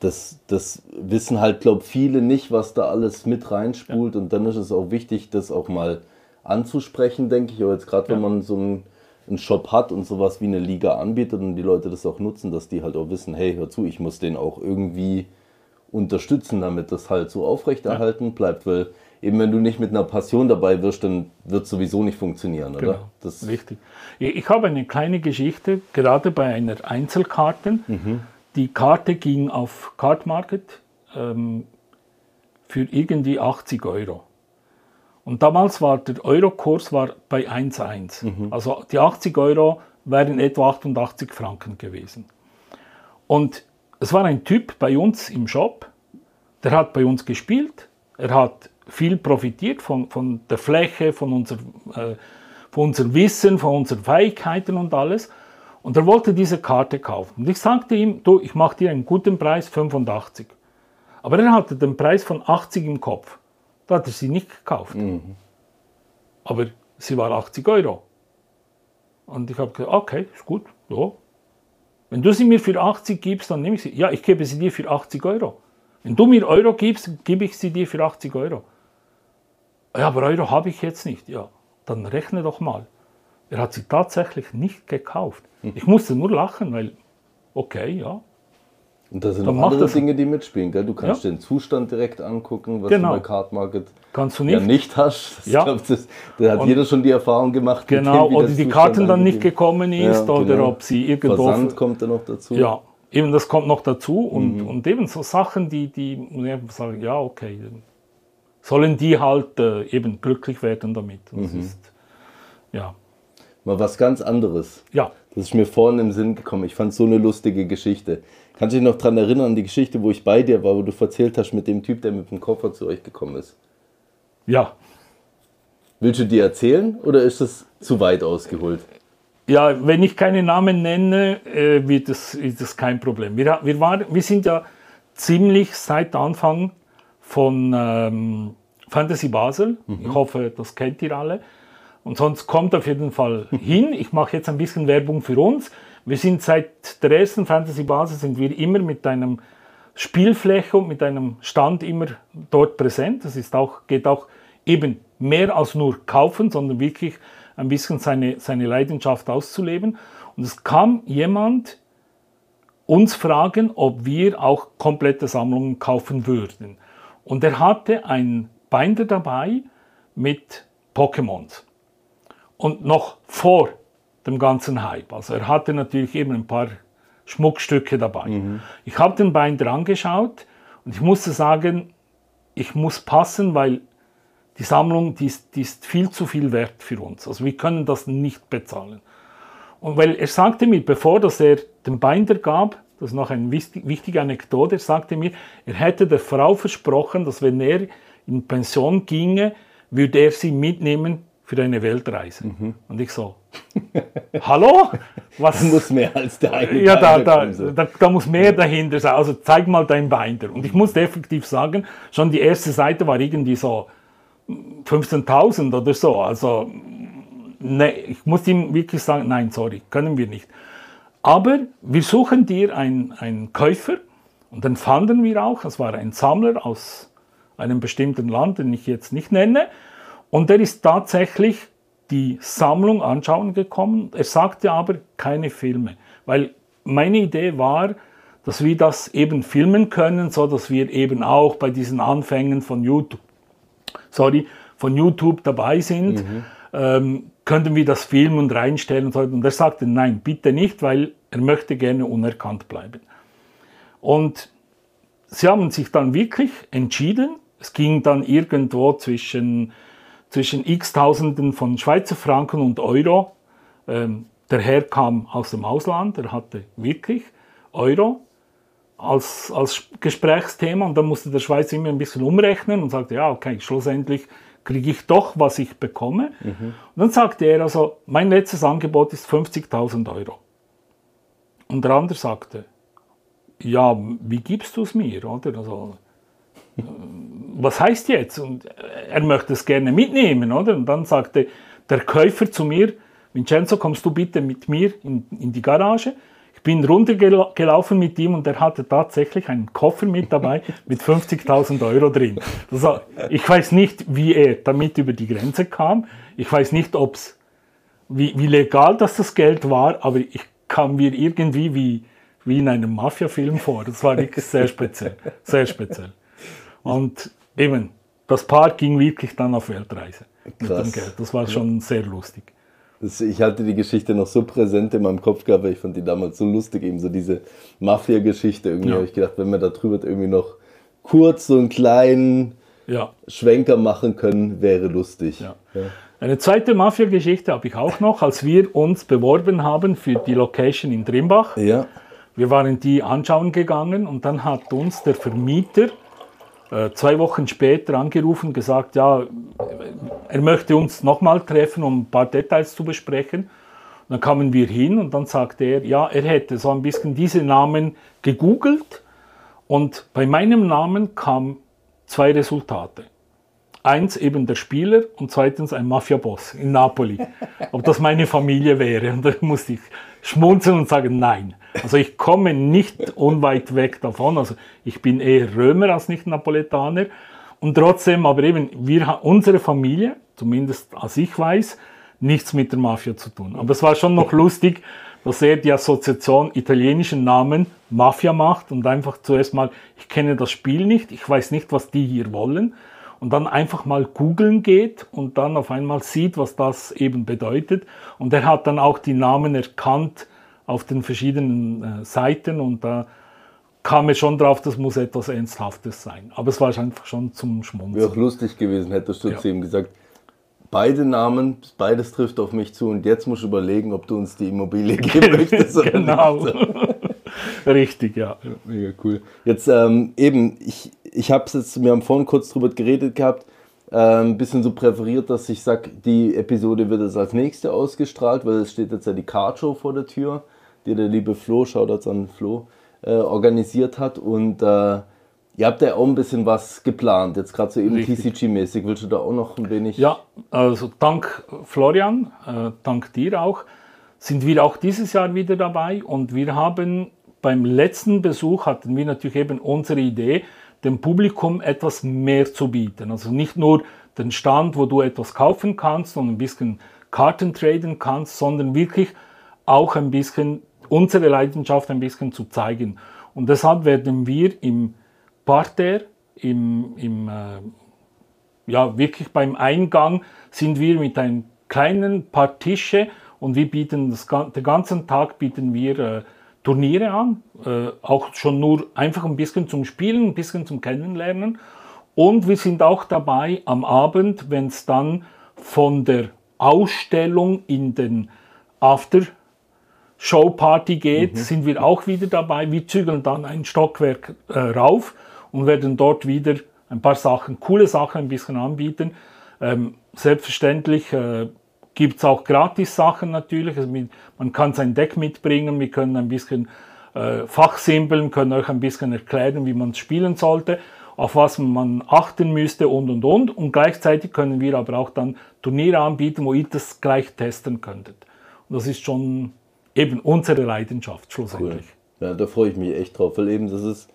Das, das wissen halt, glaube viele nicht, was da alles mit reinspult. Ja. Und dann ist es auch wichtig, das auch mal anzusprechen, denke ich. Aber jetzt gerade, ja. wenn man so ein einen Shop hat und sowas wie eine Liga anbietet und die Leute das auch nutzen, dass die halt auch wissen, hey, hör zu, ich muss den auch irgendwie unterstützen, damit das halt so aufrechterhalten ja. bleibt, weil eben wenn du nicht mit einer Passion dabei wirst, dann wird es sowieso nicht funktionieren, oder? Genau, das richtig. Ich habe eine kleine Geschichte, gerade bei einer Einzelkarte. Mhm. Die Karte ging auf Card Market ähm, für irgendwie 80 Euro. Und damals war der Eurokurs war bei 1,1. Mhm. Also die 80 Euro wären etwa 88 Franken gewesen. Und es war ein Typ bei uns im Shop, der hat bei uns gespielt, er hat viel profitiert von, von der Fläche, von, unser, äh, von unserem Wissen, von unseren Fähigkeiten und alles. Und er wollte diese Karte kaufen. Und ich sagte ihm, du, ich mache dir einen guten Preis, 85. Aber er hatte den Preis von 80 im Kopf. Da hat er sie nicht gekauft. Mhm. Aber sie war 80 Euro. Und ich habe gesagt, okay, ist gut, ja. Wenn du sie mir für 80 gibst, dann nehme ich sie. Ja, ich gebe sie dir für 80 Euro. Wenn du mir Euro gibst, gebe ich sie dir für 80 Euro. Ja, aber Euro habe ich jetzt nicht. Ja, dann rechne doch mal. Er hat sie tatsächlich nicht gekauft. Ich musste nur lachen, weil, okay, ja, und da sind noch andere Dinge, die mitspielen. Gell? Du kannst ja. den Zustand direkt angucken, was genau. du bei Card Market kannst du nicht. Ja nicht hast. Ja. Ich glaub, das, da hat und jeder schon die Erfahrung gemacht. Genau, oder die Karten dann nicht gekommen ist ja, oder genau. ob sie irgendwo... Versand kommt dann noch dazu. Ja, eben das kommt noch dazu und, mhm. und eben so Sachen, die, die ja, sagen, ja okay, sollen die halt äh, eben glücklich werden damit. Das mhm. ist, ja. Mal was ganz anderes. Ja. Das ist mir vorhin im Sinn gekommen. Ich fand so eine lustige Geschichte. Kannst du dich noch daran erinnern, an die Geschichte, wo ich bei dir war, wo du erzählt hast mit dem Typ, der mit dem Koffer zu euch gekommen ist? Ja. Willst du dir erzählen oder ist das zu weit ausgeholt? Ja, wenn ich keine Namen nenne, äh, wird das, ist das kein Problem. Wir, wir, waren, wir sind ja ziemlich seit Anfang von ähm, Fantasy Basel. Mhm. Ich hoffe, das kennt ihr alle. Und sonst kommt auf jeden Fall hin. Ich mache jetzt ein bisschen Werbung für uns. Wir sind seit der ersten Fantasy-Basis sind wir immer mit einem Spielfläche und mit einem Stand immer dort präsent. Das ist auch, geht auch eben mehr als nur kaufen, sondern wirklich ein bisschen seine, seine Leidenschaft auszuleben. Und es kam jemand uns fragen, ob wir auch komplette Sammlungen kaufen würden. Und er hatte ein Binder dabei mit Pokémons. Und noch vor dem ganzen Hype. Also er hatte natürlich eben ein paar Schmuckstücke dabei. Mhm. Ich habe den Binder angeschaut und ich musste sagen, ich muss passen, weil die Sammlung, die ist, die ist viel zu viel wert für uns. Also wir können das nicht bezahlen. Und weil er sagte mir, bevor dass er den Binder gab, das ist noch eine wichtige Anekdote, er sagte mir, er hätte der Frau versprochen, dass wenn er in Pension ginge, würde er sie mitnehmen für eine Weltreise. Mhm. Und ich so, hallo? Was? Da muss mehr als der eine Ja, da, da, da, da, muss mehr dahinter sein. Also zeig mal dein Binder. Und ich muss effektiv sagen, schon die erste Seite war irgendwie so 15.000 oder so. Also ne, ich muss ihm wirklich sagen, nein, sorry, können wir nicht. Aber wir suchen dir einen, einen Käufer und dann fanden wir auch, es war ein Sammler aus einem bestimmten Land, den ich jetzt nicht nenne, und der ist tatsächlich die Sammlung anschauen gekommen. Er sagte aber keine Filme, weil meine Idee war, dass wir das eben filmen können, so dass wir eben auch bei diesen Anfängen von YouTube, sorry, von YouTube dabei sind. Mhm. Ähm, könnten wir das filmen und reinstellen und so. Und er sagte, nein, bitte nicht, weil er möchte gerne unerkannt bleiben. Und sie haben sich dann wirklich entschieden. Es ging dann irgendwo zwischen, zwischen x Tausenden von Schweizer Franken und Euro. Ähm, der Herr kam aus dem Ausland, er hatte wirklich Euro als, als Gesprächsthema und dann musste der Schweizer immer ein bisschen umrechnen und sagte, ja, okay, schlussendlich kriege ich doch, was ich bekomme. Mhm. Und dann sagte er also, mein letztes Angebot ist 50.000 Euro. Und der andere sagte, ja, wie gibst du es mir? Oder? Also, was heißt jetzt? Und er möchte es gerne mitnehmen, oder? Und dann sagte der Käufer zu mir, Vincenzo, kommst du bitte mit mir in, in die Garage? Ich bin runtergelaufen mit ihm und er hatte tatsächlich einen Koffer mit dabei mit 50.000 Euro drin. Also, ich weiß nicht, wie er damit über die Grenze kam. Ich weiß nicht, ob's, wie, wie legal das das Geld war, aber ich kam mir irgendwie wie, wie in einem Mafia-Film vor. Das war wirklich sehr speziell. Sehr speziell. Und eben, das Paar ging wirklich dann auf Weltreise Krass. mit dem Geld. Das war schon sehr lustig. Das, ich hatte die Geschichte noch so präsent in meinem Kopf gehabt, weil ich fand die damals so lustig, eben so diese Mafia-Geschichte. Irgendwie ja. habe ich gedacht, wenn wir darüber irgendwie noch kurz so einen kleinen ja. Schwenker machen können, wäre lustig. Ja. Eine zweite Mafia-Geschichte habe ich auch noch, als wir uns beworben haben für die Location in Trimbach. Ja. Wir waren die anschauen gegangen und dann hat uns der Vermieter zwei Wochen später angerufen gesagt, ja, er möchte uns nochmal treffen, um ein paar Details zu besprechen. Und dann kamen wir hin und dann sagte er, ja, er hätte so ein bisschen diese Namen gegoogelt und bei meinem Namen kamen zwei Resultate. Eins eben der Spieler und zweitens ein Mafia-Boss in Napoli. Ob das meine Familie wäre. Und da musste ich schmunzeln und sagen, nein. Also ich komme nicht unweit weg davon. Also ich bin eher Römer als nicht Napoletaner. Und trotzdem, aber eben, wir, unsere Familie, zumindest als ich weiß, nichts mit der Mafia zu tun. Aber es war schon noch lustig, dass er die Assoziation italienischen Namen Mafia macht und einfach zuerst mal, ich kenne das Spiel nicht, ich weiß nicht, was die hier wollen und dann einfach mal googeln geht und dann auf einmal sieht, was das eben bedeutet. Und er hat dann auch die Namen erkannt auf den verschiedenen äh, Seiten und da kam es schon drauf, das muss etwas Ernsthaftes sein. Aber es war einfach schon zum Schmunzeln. Wäre auch lustig gewesen, hättest du ja. zu ihm gesagt, beide Namen, beides trifft auf mich zu und jetzt musst du überlegen, ob du uns die Immobilie geben möchtest oder genau. Richtig, ja. ja. Mega cool. Jetzt ähm, eben, ich, ich habe es jetzt, wir haben vorhin kurz drüber geredet gehabt, ein bisschen so präferiert, dass ich sage, die Episode wird jetzt als nächste ausgestrahlt, weil es steht jetzt ja die Card Show vor der Tür, die der liebe Flo, schaut jetzt an Flo, äh, organisiert hat und äh, Ihr habt ja auch ein bisschen was geplant, jetzt gerade so eben TCG-mäßig. Willst du da auch noch ein wenig? Ja, also dank Florian, äh, dank dir auch, sind wir auch dieses Jahr wieder dabei und wir haben beim letzten Besuch hatten wir natürlich eben unsere Idee, dem Publikum etwas mehr zu bieten. Also nicht nur den Stand, wo du etwas kaufen kannst und ein bisschen Karten traden kannst, sondern wirklich auch ein bisschen unsere Leidenschaft ein bisschen zu zeigen. Und deshalb werden wir im Parterre, im, im äh, ja, wirklich beim Eingang sind wir mit einem kleinen paar Tische und wir bieten das, den ganzen Tag bieten wir äh, Turniere an, äh, auch schon nur einfach ein bisschen zum Spielen, ein bisschen zum Kennenlernen. Und wir sind auch dabei am Abend, wenn es dann von der Ausstellung in den After Show Party geht, mhm. sind wir auch wieder dabei. Wir zügeln dann ein Stockwerk äh, rauf und werden dort wieder ein paar Sachen, coole Sachen ein bisschen anbieten. Ähm, selbstverständlich äh, gibt es auch Gratis-Sachen natürlich. Also mit, man kann sein Deck mitbringen, wir können ein bisschen äh, fachsimpeln, können euch ein bisschen erklären, wie man es spielen sollte, auf was man achten müsste und und und. Und gleichzeitig können wir aber auch dann Turniere anbieten, wo ihr das gleich testen könntet. Und das ist schon eben unsere Leidenschaft schlussendlich. Cool. Ja, da freue ich mich echt drauf, weil eben das ist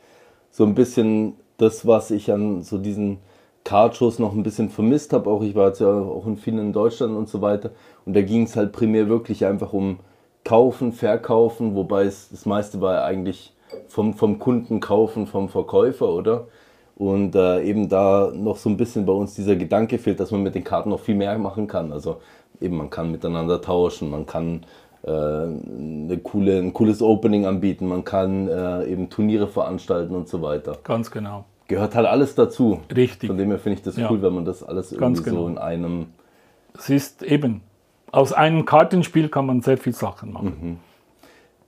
so ein bisschen das, was ich an so diesen Kartshows noch ein bisschen vermisst habe. Auch ich war jetzt ja auch in vielen in Deutschland und so weiter. Und da ging es halt primär wirklich einfach um Kaufen, Verkaufen, wobei es das meiste war eigentlich vom, vom Kunden kaufen, vom Verkäufer, oder? Und äh, eben da noch so ein bisschen bei uns dieser Gedanke fehlt, dass man mit den Karten noch viel mehr machen kann. Also eben man kann miteinander tauschen, man kann äh, eine coole, ein cooles Opening anbieten, man kann äh, eben Turniere veranstalten und so weiter. Ganz genau. Gehört halt alles dazu. Richtig. Von dem her finde ich das Ja. cool, wenn man das alles irgendwie Ganz so genau. in einem. Es ist eben, aus einem Kartenspiel kann man sehr viele Sachen machen. Mhm.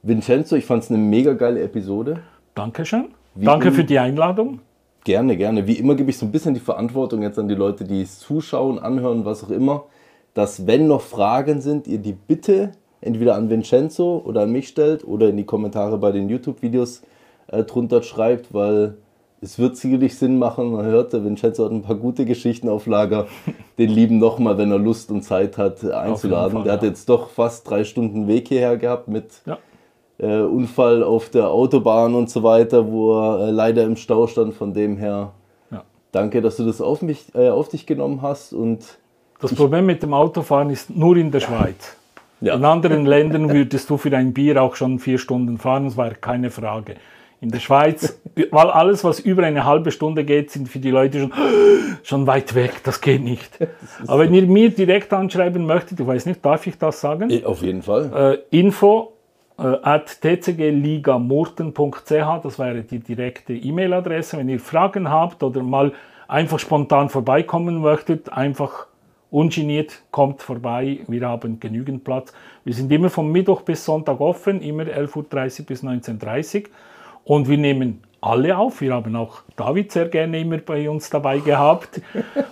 Vincenzo, ich fand es eine mega geile Episode. Dankeschön. Wie Danke für die Einladung. Gerne, gerne. Wie immer gebe ich so ein bisschen die Verantwortung jetzt an die Leute, die es zuschauen, anhören, was auch immer, dass wenn noch Fragen sind, ihr die bitte entweder an Vincenzo oder an mich stellt oder in die Kommentare bei den YouTube-Videos äh, drunter schreibt, weil es wird sicherlich Sinn machen. Man hört, der Vincenzo hat ein paar gute Geschichten auf Lager. Den lieben nochmal, wenn er Lust und Zeit hat, einzuladen. Fall, der hat ja. jetzt doch fast drei Stunden Weg hierher gehabt mit Ja. äh, Unfall auf der Autobahn und so weiter, wo er äh, leider im Stau stand. Von dem her, Ja. danke, dass du das auf, mich, äh, auf dich genommen hast. Und Das Problem mit dem Autofahren ist nur in der Schweiz. In anderen Ländern würdest du für ein Bier auch schon vier Stunden fahren, das war keine Frage. In der Schweiz, weil alles, was über eine halbe Stunde geht, sind für die Leute schon, schon weit weg, das geht nicht. Aber wenn ihr mir direkt anschreiben möchtet, ich weiß nicht, darf ich das sagen? auf jeden Fall. Äh, info äh, at tcgligamurten.ch, das wäre die direkte E-Mail-Adresse. Wenn ihr Fragen habt oder mal einfach spontan vorbeikommen möchtet, einfach ungeniert kommt vorbei. Wir haben genügend Platz. Wir sind immer vom Mittwoch bis Sonntag offen, immer 11.30 Uhr bis 19.30 Uhr. Und wir nehmen alle auf. Wir haben auch David sehr gerne immer bei uns dabei gehabt.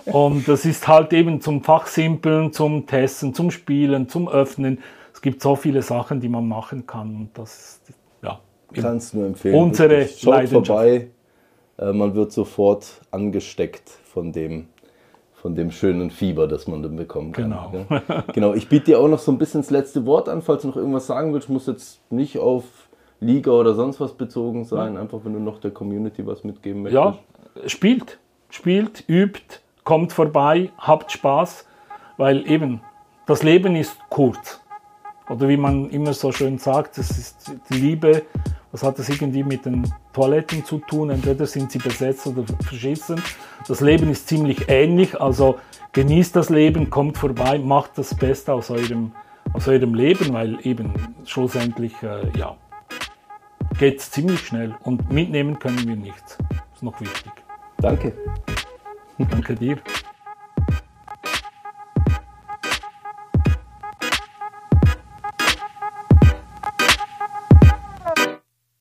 Und das ist halt eben zum Fachsimpeln, zum Testen, zum Spielen, zum Öffnen. Es gibt so viele Sachen, die man machen kann. Und das ist, ja, Kannst nur empfehlen. Unsere Wirklich. Schaut Leidenschaft. vorbei. Äh, man wird sofort angesteckt von dem, von dem schönen Fieber, das man dann bekommen kann. Genau. gell? genau. Ich biete dir auch noch so ein bisschen das letzte Wort an, falls du noch irgendwas sagen willst. Muss jetzt nicht auf Liga oder sonst was bezogen sein. Einfach, wenn du noch der Community was mitgeben möchtest. ja, spielt, spielt, übt, kommt vorbei, habt Spaß, weil eben das Leben ist kurz. Oder wie man immer so schön sagt, es ist die Liebe, was hat das irgendwie mit den Toiletten zu tun? Entweder sind sie besetzt oder verschissen. Das Leben ist ziemlich ähnlich, also genießt das Leben, kommt vorbei, macht das Beste aus eurem, aus eurem Leben, weil eben schlussendlich, äh, ja, geht es ziemlich schnell und mitnehmen können wir nichts. ist noch wichtig. Danke. Danke dir.